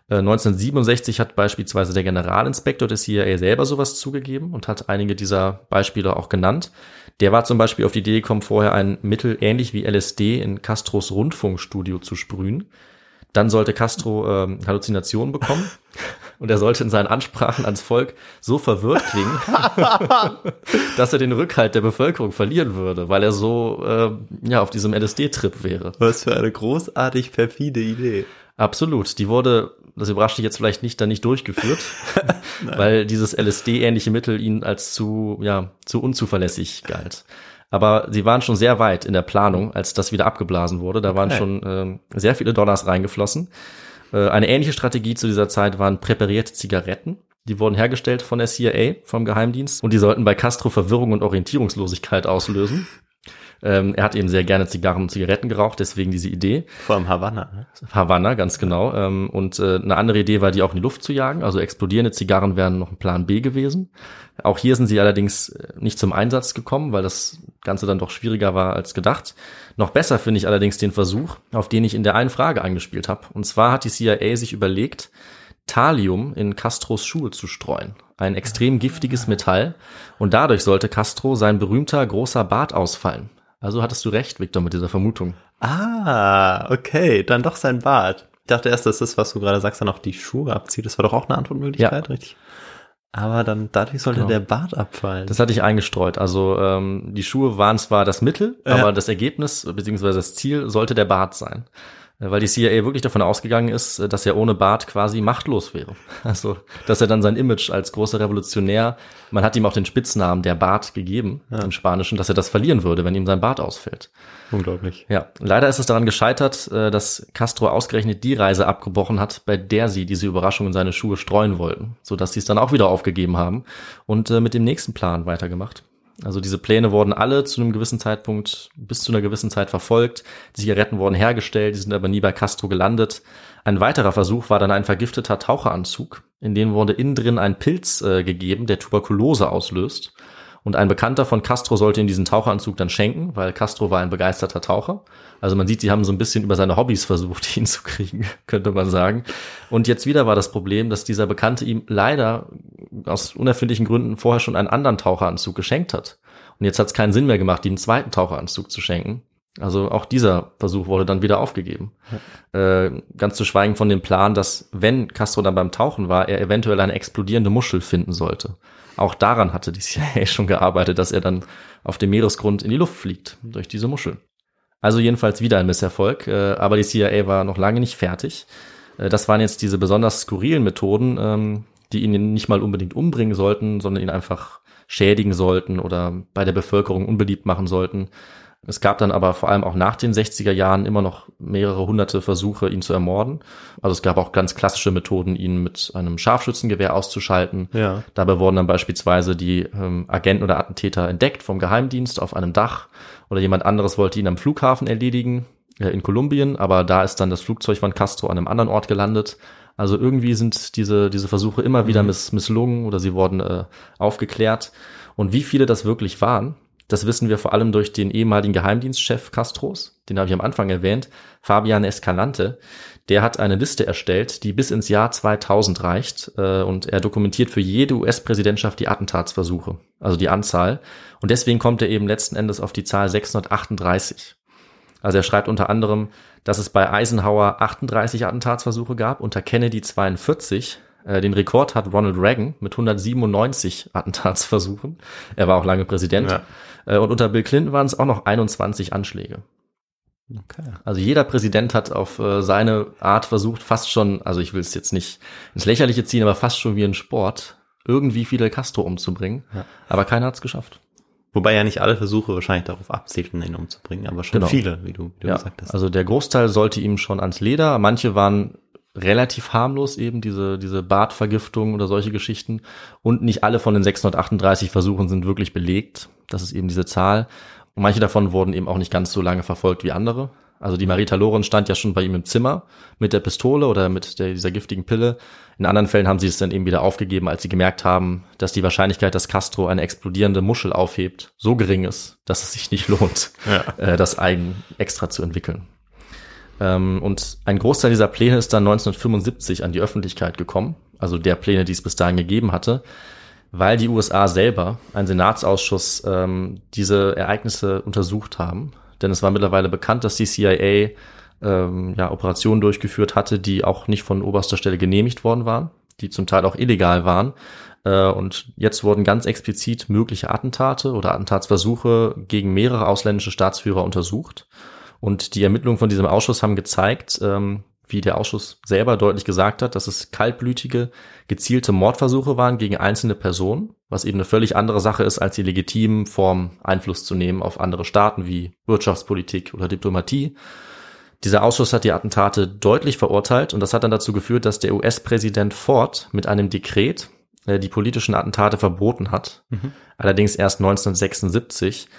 Äh, 1967 hat beispielsweise der Generalinspektor des CIA selber sowas zugegeben und hat einige dieser Beispiele auch genannt. Der war zum Beispiel auf die Idee gekommen, vorher ein Mittel ähnlich wie LSD in Castros Rundfunkstudio zu sprühen. Dann sollte Castro ähm, Halluzinationen bekommen *laughs* und er sollte in seinen Ansprachen ans Volk so verwirrt klingen, *laughs* dass er den Rückhalt der Bevölkerung verlieren würde, weil er so äh, ja auf diesem LSD-Trip wäre. Was für eine großartig perfide Idee. Absolut. Die wurde, das überrascht dich jetzt vielleicht nicht, dann nicht durchgeführt, *laughs* weil dieses LSD-ähnliche Mittel ihnen als zu, ja, zu unzuverlässig galt. Aber sie waren schon sehr weit in der Planung, als das wieder abgeblasen wurde. Da waren Okay. schon ähm, sehr viele Dollars reingeflossen. Äh, eine ähnliche Strategie zu dieser Zeit waren präparierte Zigaretten. Die wurden hergestellt von der CIA, vom Geheimdienst, und die sollten bei Castro Verwirrung und Orientierungslosigkeit auslösen. Ähm, er hat eben sehr gerne Zigarren und Zigaretten geraucht, deswegen diese Idee. Vor allem Havanna. Ne? Havanna, ganz genau. Ähm, und äh, eine andere Idee war, die auch in die Luft zu jagen. Also explodierende Zigarren wären noch ein Plan B gewesen. Auch hier sind sie allerdings äh, nicht zum Einsatz gekommen, weil das Ganze dann doch schwieriger war als gedacht. Noch besser finde ich allerdings den Versuch, auf den ich in der einen Frage angespielt habe. Und zwar hat die CIA sich überlegt, Thallium in Castros Schuhe zu streuen. Ein extrem giftiges Metall. Und dadurch sollte Castro sein berühmter großer Bart ausfallen. Also hattest du recht, Victor, mit dieser Vermutung. Ah, okay, dann doch sein Bart. Ich dachte erst, das ist, was du gerade sagst, dann auch die Schuhe abzieht. Das war doch auch eine Antwortmöglichkeit, richtig? Aber dann dadurch sollte Genau. der Bart abfallen. Das hatte ich eingestreut. Also ähm, die Schuhe waren zwar das Mittel, Ja. aber das Ergebnis bzw. das Ziel sollte der Bart sein. Äh, Weil die CIA wirklich davon ausgegangen ist, äh, dass er ohne Bart quasi machtlos wäre. *laughs* Also, dass er dann sein Image als großer Revolutionär, man hat ihm auch den Spitznamen der Bart gegeben im Spanischen, dass er das verlieren würde, wenn ihm sein Bart ausfällt. Unglaublich. Ja, leider ist es daran gescheitert, äh, dass Castro ausgerechnet die Reise abgebrochen hat, bei der sie diese Überraschung in seine Schuhe streuen wollten, so dass sie es dann auch wieder aufgegeben haben und mit dem nächsten Plan weitergemacht. Also diese Pläne wurden alle zu einem gewissen Zeitpunkt bis zu einer gewissen Zeit verfolgt. Die Zigaretten wurden hergestellt, die sind aber nie bei Castro gelandet. Ein weiterer Versuch war dann ein vergifteter Taucheranzug, in den wurde innen drin ein Pilz äh, gegeben, der Tuberkulose auslöst. Und ein Bekannter von Castro sollte ihm diesen Taucheranzug dann schenken, weil Castro war ein begeisterter Taucher. Also man sieht, sie haben so ein bisschen über seine Hobbys versucht, *laughs* ihn zu kriegen, könnte man sagen. Und jetzt wieder war das Problem, dass dieser Bekannte ihm leider aus unerfindlichen Gründen vorher schon einen anderen Taucheranzug geschenkt hat. Und jetzt hat es keinen Sinn mehr gemacht, ihm einen zweiten Taucheranzug zu schenken. Also auch dieser Versuch wurde dann wieder aufgegeben. Äh, ganz zu schweigen von dem Plan, dass wenn Castro dann beim Tauchen war, er eventuell eine explodierende Muschel finden sollte. Auch daran hatte die CIA *laughs* schon gearbeitet, dass er dann auf dem Meeresgrund in die Luft fliegt durch diese Muschel. Also jedenfalls wieder ein Misserfolg, äh, aber die CIA war noch lange nicht fertig. Äh, das waren jetzt diese besonders skurrilen Methoden, ähm, die ihn nicht mal unbedingt umbringen sollten, sondern ihn einfach schädigen sollten oder bei der Bevölkerung unbeliebt machen sollten. Es gab dann aber vor allem auch nach den 60er Jahren immer noch mehrere hunderte Versuche, ihn zu ermorden. Also es gab auch ganz klassische Methoden, ihn mit einem Scharfschützengewehr auszuschalten. Ja. Dabei wurden dann beispielsweise die ähm, Agenten oder Attentäter entdeckt vom Geheimdienst auf einem Dach oder jemand anderes wollte ihn am Flughafen erledigen äh, in Kolumbien, aber da ist dann das Flugzeug von Castro an einem anderen Ort gelandet. Also irgendwie sind diese, diese Versuche immer wieder miss, misslungen oder sie wurden äh, aufgeklärt. Und wie viele das wirklich waren, das wissen wir vor allem durch den ehemaligen Geheimdienstchef Castros, den habe ich am Anfang erwähnt, Fabian Escalante. Der hat eine Liste erstellt, die bis ins Jahr 2000 reicht äh, und er dokumentiert für jede US-Präsidentschaft die Attentatsversuche, also die Anzahl. Und deswegen kommt er eben letzten Endes auf die Zahl 638. Also er schreibt unter anderem, dass es bei Eisenhower 38 Attentatsversuche gab, unter Kennedy 42. Äh, Den Rekord hat Ronald Reagan mit 197 Attentatsversuchen. Er war auch lange Präsident. Ja. Äh, Und unter Bill Clinton waren es auch noch 21 Anschläge. Okay. Also jeder Präsident hat auf äh, seine Art versucht, fast schon, also ich will es jetzt nicht ins Lächerliche ziehen, aber fast schon wie ein Sport, irgendwie Fidel Castro umzubringen. Ja. Aber keiner hat es geschafft. Wobei ja nicht alle Versuche wahrscheinlich darauf abzielten, ihn umzubringen, aber schon Genau. viele, wie du, wie du Ja, gesagt hast. also der Großteil sollte ihm schon ans Leder. Manche waren relativ harmlos eben, diese, diese Bartvergiftung oder solche Geschichten. Und nicht alle von den 638 Versuchen sind wirklich belegt. Das ist eben diese Zahl. Und manche davon wurden eben auch nicht ganz so lange verfolgt wie andere. Also die Marita Loren stand ja schon bei ihm im Zimmer mit der Pistole oder mit der, dieser giftigen Pille. In anderen Fällen haben sie es dann eben wieder aufgegeben, als sie gemerkt haben, dass die Wahrscheinlichkeit, dass Castro eine explodierende Muschel aufhebt, so gering ist, dass es sich nicht lohnt, äh, das eigen extra zu entwickeln. Ähm, und ein Großteil dieser Pläne ist dann 1975 an die Öffentlichkeit gekommen, also der Pläne, die es bis dahin gegeben hatte, weil die USA selber, ein Senatsausschuss, ähm, diese Ereignisse untersucht haben. Denn es war mittlerweile bekannt, dass die CIA ähm, ja, Operationen durchgeführt hatte, die auch nicht von oberster Stelle genehmigt worden waren, die zum Teil auch illegal waren. Äh, und jetzt wurden ganz explizit mögliche Attentate oder Attentatsversuche gegen mehrere ausländische Staatsführer untersucht. Und die Ermittlungen von diesem Ausschuss haben gezeigt, ähm, wie der Ausschuss selber deutlich gesagt hat, dass es kaltblütige, gezielte Mordversuche waren gegen einzelne Personen, was eben eine völlig andere Sache ist, als die legitimen Formen Einfluss zu nehmen auf andere Staaten wie Wirtschaftspolitik oder Diplomatie. Dieser Ausschuss hat die Attentate deutlich verurteilt und das hat dann dazu geführt, dass der US-Präsident Ford mit einem Dekret äh, die politischen Attentate verboten hat. Mhm. Allerdings erst 1976.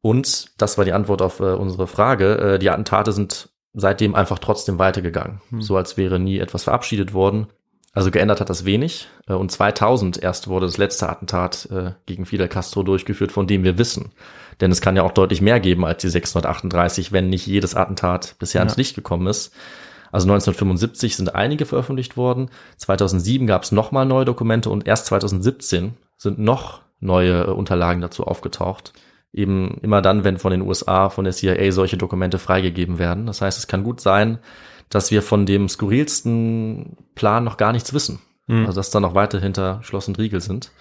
Und das war die Antwort auf äh, unsere Frage. Äh, die Attentate sind seitdem einfach trotzdem weitergegangen. Hm. So als wäre nie etwas verabschiedet worden. Also geändert hat das wenig. Äh, und 2000 erst wurde das letzte Attentat äh, gegen Fidel Castro durchgeführt, von dem wir wissen. Denn es kann ja auch deutlich mehr geben als die 638, wenn nicht jedes Attentat bisher ja. ans Licht gekommen ist. Also 1975 sind einige veröffentlicht worden. 2007 gab es nochmal neue Dokumente und erst 2017 sind noch neue äh, Unterlagen dazu aufgetaucht eben immer dann, wenn von den USA, von der CIA solche Dokumente freigegeben werden. Das heißt, es kann gut sein, dass wir von dem skurrilsten Plan noch gar nichts wissen. Mhm. Also dass da noch weiter hinter Schloss und Riegel sind.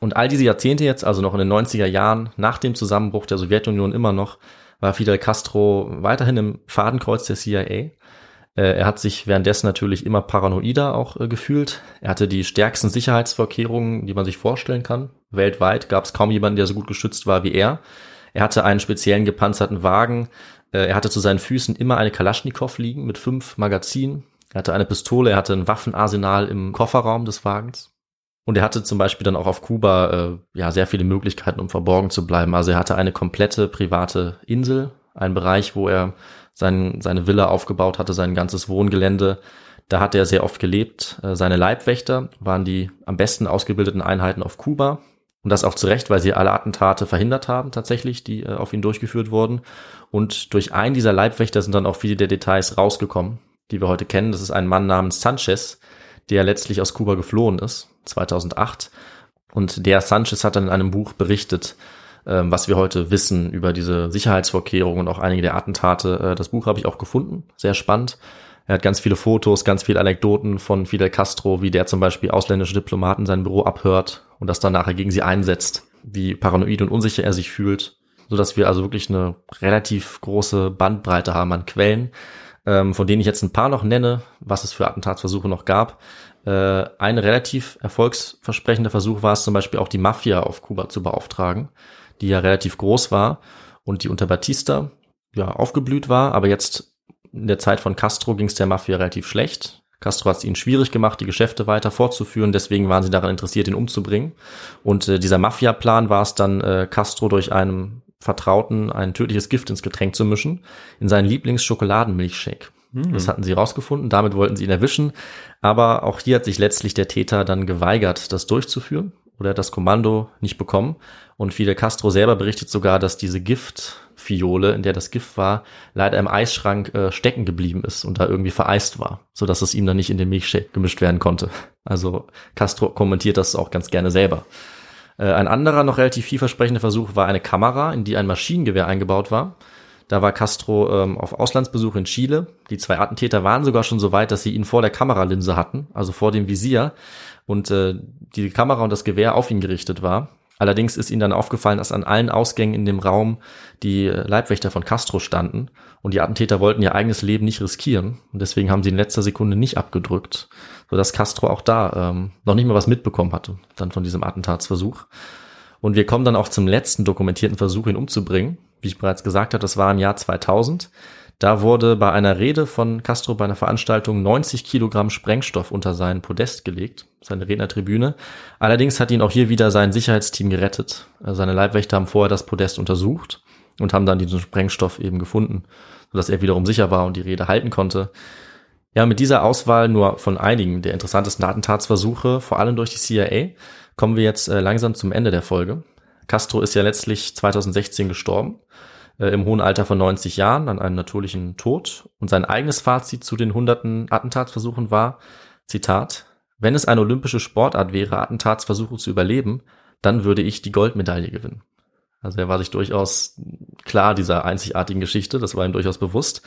Und all diese Jahrzehnte jetzt, also noch in den 90er Jahren, nach dem Zusammenbruch der Sowjetunion immer noch, war Fidel Castro weiterhin im Fadenkreuz der CIA. Äh, er hat sich währenddessen natürlich immer paranoider auch äh, gefühlt. Er hatte die stärksten Sicherheitsvorkehrungen, die man sich vorstellen kann. Weltweit gab es kaum jemanden, der so gut geschützt war wie er. Er hatte einen speziellen gepanzerten Wagen. Äh, er hatte zu seinen Füßen immer eine Kalaschnikow liegen mit fünf Magazinen. Er hatte eine Pistole, er hatte ein Waffenarsenal im Kofferraum des Wagens. Und er hatte zum Beispiel dann auch auf Kuba äh, ja sehr viele Möglichkeiten, um verborgen zu bleiben. Also er hatte eine komplette private Insel, einen Bereich, wo er sein, seine Villa aufgebaut hatte, sein ganzes Wohngelände. Da hat er sehr oft gelebt. Äh, seine Leibwächter waren die am besten ausgebildeten Einheiten auf Kuba. Und das auch zu Recht, weil sie alle Attentate verhindert haben, tatsächlich, die äh, auf ihn durchgeführt wurden. Und durch einen dieser Leibwächter sind dann auch viele der Details rausgekommen, die wir heute kennen. Das ist ein Mann namens Sanchez, der letztlich aus Kuba geflohen ist, 2008. Und der Sanchez hat dann in einem Buch berichtet, ähm, was wir heute wissen über diese Sicherheitsvorkehrungen und auch einige der Attentate. Äh, das Buch habe ich auch gefunden, sehr spannend. Er hat ganz viele Fotos, ganz viele Anekdoten von Fidel Castro, wie der zum Beispiel ausländische Diplomaten sein Büro abhört und das dann nachher gegen sie einsetzt, wie paranoid und unsicher er sich fühlt, so dass wir also wirklich eine relativ große Bandbreite haben an Quellen, ähm, von denen ich jetzt ein paar noch nenne, was es für Attentatsversuche noch gab. Äh, ein relativ erfolgsversprechender Versuch war es zum Beispiel auch die Mafia auf Kuba zu beauftragen die ja relativ groß war und die unter Batista ja aufgeblüht war, aber jetzt in der Zeit von Castro ging es der Mafia relativ schlecht. Castro hat es ihnen schwierig gemacht, die Geschäfte weiter fortzuführen, deswegen waren sie daran interessiert, ihn umzubringen. Und äh, dieser Mafia-Plan war es dann, äh, Castro durch einen Vertrauten ein tödliches Gift ins Getränk zu mischen, in seinen Lieblingsschokoladenmilchshake. Mhm. Das hatten sie rausgefunden, damit wollten sie ihn erwischen. Aber auch hier hat sich letztlich der Täter dann geweigert, das durchzuführen oder das Kommando nicht bekommen. Und Fidel Castro selber berichtet sogar, dass diese Giftfiole, in der das Gift war, leider im Eisschrank äh, stecken geblieben ist und da irgendwie vereist war, so dass es ihm dann nicht in den Milchshake gemischt werden konnte. *laughs* Also Castro kommentiert das auch ganz gerne selber. Äh, ein anderer noch relativ vielversprechender Versuch war eine Kamera, in die ein Maschinengewehr eingebaut war. Da war Castro ähm, auf Auslandsbesuch in Chile. Die zwei Attentäter waren sogar schon so weit, dass sie ihn vor der Kameralinse hatten, also vor dem Visier und äh, die Kamera und das Gewehr auf ihn gerichtet war. Allerdings ist ihnen dann aufgefallen, dass an allen Ausgängen in dem Raum die äh, Leibwächter von Castro standen und die Attentäter wollten ihr eigenes Leben nicht riskieren und deswegen haben sie in letzter Sekunde nicht abgedrückt, sodass Castro auch da ähm, noch nicht mal was mitbekommen hatte, dann von diesem Attentatsversuch. Und wir kommen dann auch zum letzten dokumentierten Versuch, ihn umzubringen. Wie ich bereits gesagt habe, das war im Jahr 2000. Da wurde bei einer Rede von Castro bei einer Veranstaltung 90 Kilogramm Sprengstoff unter sein Podest gelegt, seine Rednertribüne. Allerdings hat ihn auch hier wieder sein Sicherheitsteam gerettet. Also seine Leibwächter haben vorher das Podest untersucht und haben dann diesen Sprengstoff eben gefunden, sodass er wiederum sicher war und die Rede halten konnte. Ja, mit dieser Auswahl nur von einigen der interessantesten Attentatsversuche, vor allem durch die CIA, kommen wir jetzt äh, langsam zum Ende der Folge. Castro ist ja letztlich 2016 gestorben äh, im hohen Alter von 90 Jahren an einem natürlichen Tod. Und sein eigenes Fazit zu den hunderten Attentatsversuchen war, Zitat, wenn es eine olympische Sportart wäre, Attentatsversuche zu überleben, dann würde ich die Goldmedaille gewinnen. Also er war sich durchaus klar dieser einzigartigen Geschichte, das war ihm durchaus bewusst.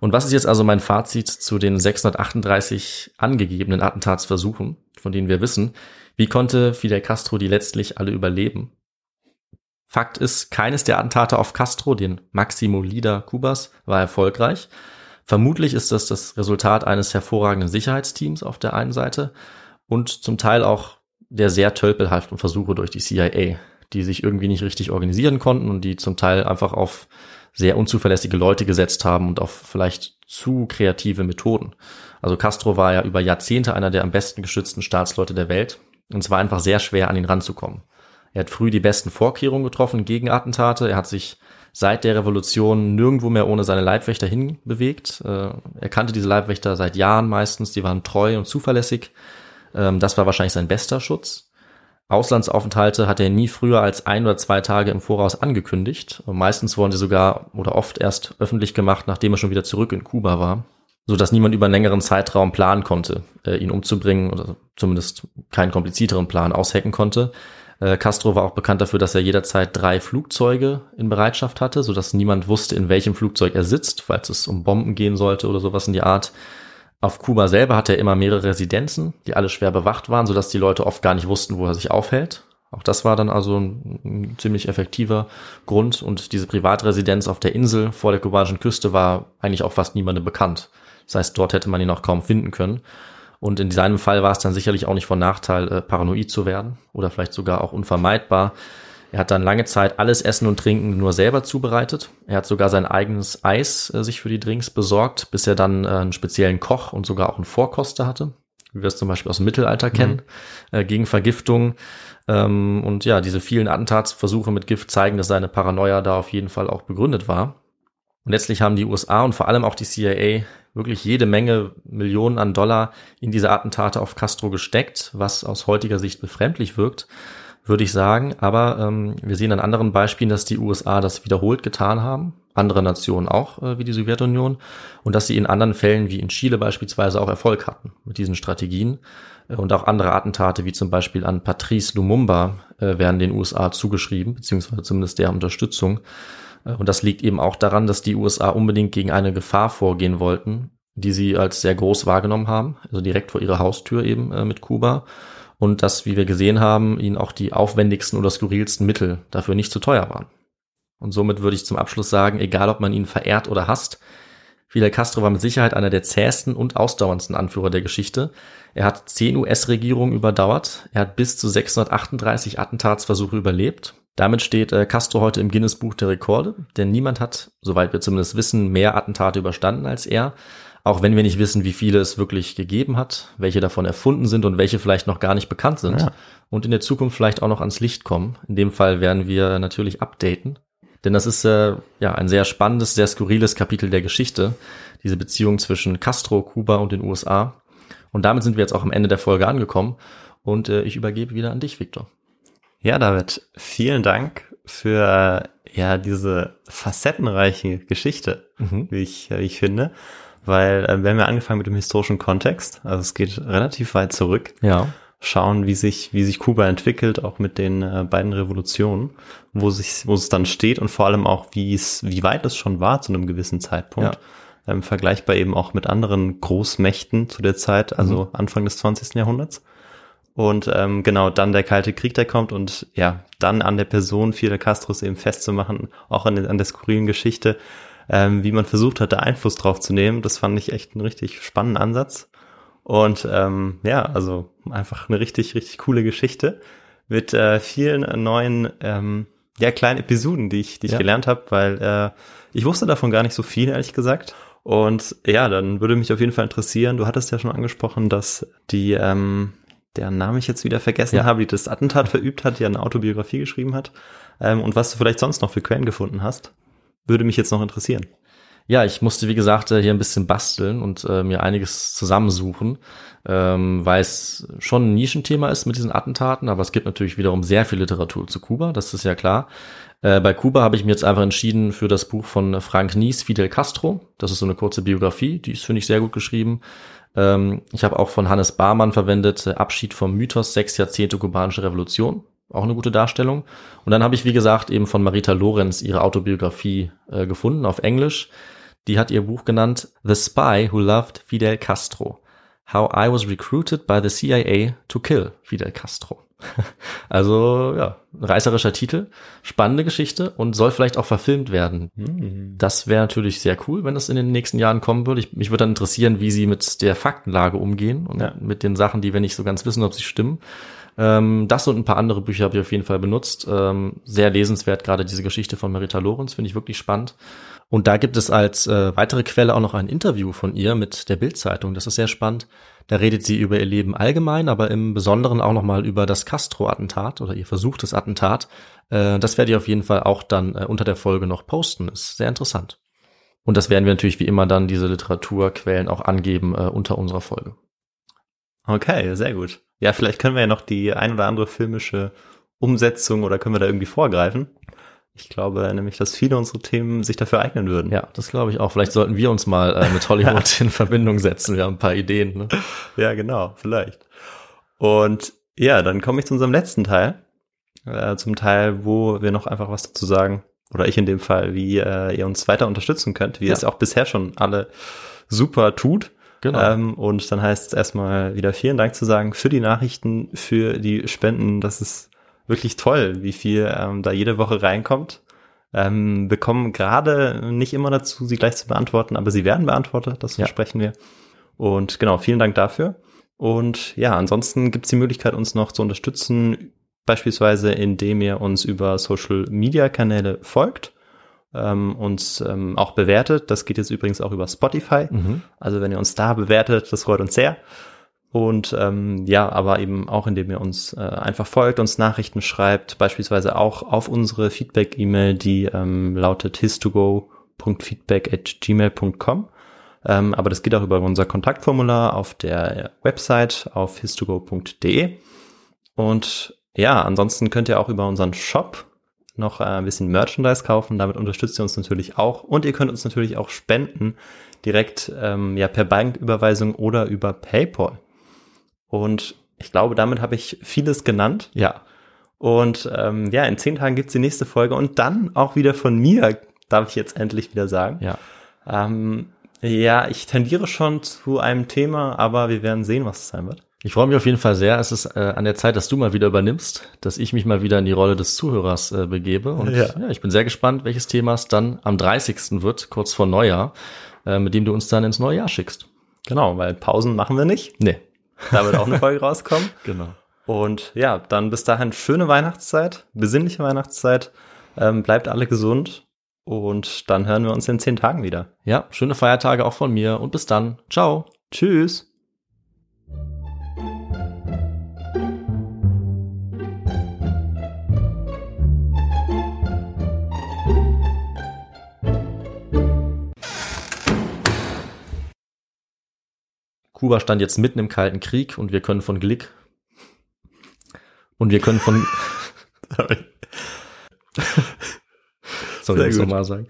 Und was ist jetzt also mein Fazit zu den 638 angegebenen Attentatsversuchen, von denen wir wissen? Wie konnte Fidel Castro die letztlich alle überleben? Fakt ist, keines der Attentate auf Castro, den Maximo Leader Kubas, war erfolgreich. Vermutlich ist das das Resultat eines hervorragenden Sicherheitsteams auf der einen Seite und zum Teil auch der sehr tölpelhaften Versuche durch die CIA, die sich irgendwie nicht richtig organisieren konnten und die zum Teil einfach auf sehr unzuverlässige Leute gesetzt haben und auf vielleicht zu kreative Methoden. Also Castro war ja über Jahrzehnte einer der am besten geschützten Staatsleute der Welt und es war einfach sehr schwer, an ihn ranzukommen. Er hat früh die besten Vorkehrungen getroffen gegen Attentate. Er hat sich seit der Revolution nirgendwo mehr ohne seine Leibwächter hinbewegt. Äh, er kannte diese Leibwächter seit Jahren meistens. Die waren treu und zuverlässig. Ähm, das war wahrscheinlich sein bester Schutz. Auslandsaufenthalte hat er nie früher als ein oder zwei Tage im Voraus angekündigt. Und meistens wurden sie sogar oder oft erst öffentlich gemacht, nachdem er schon wieder zurück in Kuba war, so dass niemand über einen längeren Zeitraum planen konnte, äh, ihn umzubringen oder zumindest keinen komplizierteren Plan aushacken konnte. Äh, Castro war auch bekannt dafür, dass er jederzeit drei Flugzeuge in Bereitschaft hatte, so dass niemand wusste, in welchem Flugzeug er sitzt, falls es um Bomben gehen sollte oder sowas in die Art. Auf Kuba selber hatte er immer mehrere Residenzen, die alle schwer bewacht waren, sodass die Leute oft gar nicht wussten, wo er sich aufhält. Auch das war dann also ein, ein ziemlich effektiver Grund. Und diese Privatresidenz auf der Insel vor der kubanischen Küste war eigentlich auch fast niemandem bekannt. Das heißt, dort hätte man ihn auch kaum finden können. Und in seinem Fall war es dann sicherlich auch nicht von Nachteil, äh, paranoid zu werden oder vielleicht sogar auch unvermeidbar, er hat dann lange Zeit alles Essen und Trinken nur selber zubereitet. Er hat sogar sein eigenes Eis äh, sich für die Drinks besorgt, bis er dann äh, einen speziellen Koch und sogar auch einen Vorkoster hatte, wie wir es zum Beispiel aus dem Mittelalter kennen, mhm. äh, gegen Vergiftung. Ähm, und ja, diese vielen Attentatsversuche mit Gift zeigen, dass seine Paranoia da auf jeden Fall auch begründet war. Und letztlich haben die USA und vor allem auch die CIA wirklich jede Menge Millionen an Dollar in diese Attentate auf Castro gesteckt, was aus heutiger Sicht befremdlich wirkt würde ich sagen. Aber ähm, wir sehen an anderen Beispielen, dass die USA das wiederholt getan haben, andere Nationen auch, äh, wie die Sowjetunion, und dass sie in anderen Fällen, wie in Chile beispielsweise, auch Erfolg hatten mit diesen Strategien. Äh, und auch andere Attentate, wie zum Beispiel an Patrice Lumumba, äh, werden den USA zugeschrieben, beziehungsweise zumindest der Unterstützung. Äh, und das liegt eben auch daran, dass die USA unbedingt gegen eine Gefahr vorgehen wollten, die sie als sehr groß wahrgenommen haben, also direkt vor ihrer Haustür eben äh, mit Kuba und dass, wie wir gesehen haben, ihnen auch die aufwendigsten oder skurrilsten Mittel dafür nicht zu teuer waren. Und somit würde ich zum Abschluss sagen, egal ob man ihn verehrt oder hasst, Fidel Castro war mit Sicherheit einer der zähesten und ausdauerndsten Anführer der Geschichte. Er hat zehn US-Regierungen überdauert. Er hat bis zu 638 Attentatsversuche überlebt. Damit steht äh, Castro heute im Guinness-Buch der Rekorde, denn niemand hat, soweit wir zumindest wissen, mehr Attentate überstanden als er. Auch wenn wir nicht wissen, wie viele es wirklich gegeben hat, welche davon erfunden sind und welche vielleicht noch gar nicht bekannt sind ja. und in der Zukunft vielleicht auch noch ans Licht kommen. In dem Fall werden wir natürlich updaten. Denn das ist äh, ja ein sehr spannendes, sehr skurriles Kapitel der Geschichte, diese Beziehung zwischen Castro, Kuba und den USA. Und damit sind wir jetzt auch am Ende der Folge angekommen und äh, ich übergebe wieder an dich, Victor. Ja, David, vielen Dank für ja diese facettenreiche Geschichte, mhm. wie ich wie ich finde weil äh, wir haben ja angefangen mit dem historischen Kontext, also es geht relativ weit zurück. Ja. Schauen, wie sich, wie sich Kuba entwickelt, auch mit den äh, beiden Revolutionen, wo sich, wo es dann steht und vor allem auch, wie es, wie weit es schon war zu einem gewissen Zeitpunkt. Ja. Ähm, vergleichbar eben auch mit anderen Großmächten zu der Zeit, also mhm. Anfang des 20. Jahrhunderts. Und ähm, genau, dann der Kalte Krieg, der kommt und ja, dann an der Person Fidel Castros eben festzumachen, auch an, an der skurrilen Geschichte, ähm, wie man versucht hat, da Einfluss drauf zu nehmen. Das fand ich echt einen richtig spannenden Ansatz. Und ähm, ja, also einfach eine richtig, richtig coole Geschichte mit äh, vielen neuen, ähm, ja, kleinen Episoden, die ich, die ich ja. gelernt habe, weil äh, ich wusste davon gar nicht so viel, ehrlich gesagt. Und ja, dann würde mich auf jeden Fall interessieren, du hattest ja schon angesprochen, dass die, ähm, deren Name ich jetzt wieder vergessen ja. habe, die das Attentat verübt hat, die eine Autobiografie geschrieben hat. Ähm, und was du vielleicht sonst noch für Quellen gefunden hast würde mich jetzt noch interessieren. Ja, ich musste, wie gesagt, äh, hier ein bisschen basteln und äh, mir einiges zusammensuchen, ähm, weil es schon ein Nischenthema ist mit diesen Attentaten, aber es gibt natürlich wiederum sehr viel Literatur zu Kuba, das ist ja klar. Äh, bei Kuba habe ich mir jetzt einfach entschieden für das Buch von Frank Nies, Fidel Castro. Das ist so eine kurze Biografie, die ist, finde ich, sehr gut geschrieben. Ähm, ich habe auch von Hannes Barmann verwendet, Abschied vom Mythos, sechs Jahrzehnte kubanische Revolution. Auch eine gute Darstellung. Und dann habe ich, wie gesagt, eben von Marita Lorenz ihre Autobiografie äh, gefunden auf Englisch. Die hat ihr Buch genannt The Spy Who Loved Fidel Castro. How I Was Recruited by the CIA to Kill Fidel Castro. *laughs* Also ja, reißerischer Titel, spannende Geschichte und soll vielleicht auch verfilmt werden. Hm. Das wäre natürlich sehr cool, wenn das in den nächsten Jahren kommen würde. Ich, mich würde dann interessieren, wie sie mit der Faktenlage umgehen und Ja. mit den Sachen, die wir nicht so ganz wissen, ob sie stimmen. Ähm, das und ein paar andere Bücher habe ich auf jeden Fall benutzt. Ähm, sehr lesenswert, gerade diese Geschichte von Marita Lorenz, finde ich wirklich spannend. Und da gibt es als äh, weitere Quelle auch noch ein Interview von ihr mit der Bild-Zeitung. Das ist sehr spannend. Da redet sie über ihr Leben allgemein, aber im Besonderen auch nochmal über das Castro-Attentat oder ihr versuchtes Attentat. Äh, das werde ich auf jeden Fall auch dann äh, unter der Folge noch posten. Ist sehr interessant. Und das werden wir natürlich wie immer dann diese Literaturquellen auch angeben äh, unter unserer Folge. Okay, sehr gut. Ja, vielleicht können wir ja noch die ein oder andere filmische Umsetzung oder können wir da irgendwie vorgreifen. Ich glaube nämlich, dass viele unserer Themen sich dafür eignen würden. Ja, das glaube ich auch. Vielleicht sollten wir uns mal äh, mit Hollywood *laughs* in Verbindung setzen. Wir haben ein paar Ideen. Ne? Ja, genau, vielleicht. Und ja, dann komme ich zu unserem letzten Teil. Äh, zum Teil, wo wir noch einfach was dazu sagen, oder ich in dem Fall, wie äh, ihr uns weiter unterstützen könnt, wie ihr Ja. es auch bisher schon alle super tut. Genau. Ähm, und dann heißt es erstmal wieder vielen Dank zu sagen für die Nachrichten, für die Spenden. Das ist wirklich toll, wie viel ähm, da jede Woche reinkommt. Ähm, bekommen gerade nicht immer dazu, sie gleich zu beantworten, aber sie werden beantwortet, das Ja. versprechen wir. Und genau, vielen Dank dafür. Und ja, ansonsten gibt es die Möglichkeit, uns noch zu unterstützen, beispielsweise indem ihr uns über Social Media Kanäle folgt, ähm, uns ähm, auch bewertet. Das geht jetzt übrigens auch über Spotify. Mhm. Also wenn ihr uns da bewertet, das freut uns sehr. Und ähm, ja, aber eben auch indem ihr uns äh, einfach folgt, uns Nachrichten schreibt, beispielsweise auch auf unsere Feedback-E-Mail, die ähm, lautet histogo.feedback@gmail.com. Ähm, aber das geht auch über unser Kontaktformular auf der Website auf histogo.de. Und ja, ansonsten könnt ihr auch über unseren Shop noch äh, ein bisschen Merchandise kaufen. Damit unterstützt ihr uns natürlich auch. Und ihr könnt uns natürlich auch spenden, direkt ähm, ja per Banküberweisung oder über PayPal. Und ich glaube, damit habe ich vieles genannt. Ja, Und ähm, ja, in zehn Tagen gibt's die nächste Folge und dann auch wieder von mir, darf ich jetzt endlich wieder sagen. ja. Ähm, ja, ich tendiere schon zu einem Thema, aber wir werden sehen, was es sein wird. Ich freue mich auf jeden Fall sehr. Es ist äh, an der Zeit, dass du mal wieder übernimmst, dass ich mich mal wieder in die Rolle des Zuhörers äh, begebe. Und Ja. ja. ich bin sehr gespannt, welches Thema es dann am 30. wird, kurz vor Neujahr, äh, mit dem du uns dann ins neue Jahr schickst. Genau, weil Pausen machen wir nicht. Nee, Da wird auch eine Folge *laughs* rauskommen. genau. Und ja, dann bis dahin schöne Weihnachtszeit, besinnliche Weihnachtszeit. Ähm, bleibt alle gesund und dann hören wir uns in zehn Tagen wieder. Ja, schöne Feiertage auch von mir und bis dann. Ciao. Tschüss. Kuba stand jetzt mitten im Kalten Krieg und wir können von Glick und wir können von *laughs* soll Sehr ich das gut. nochmal sagen?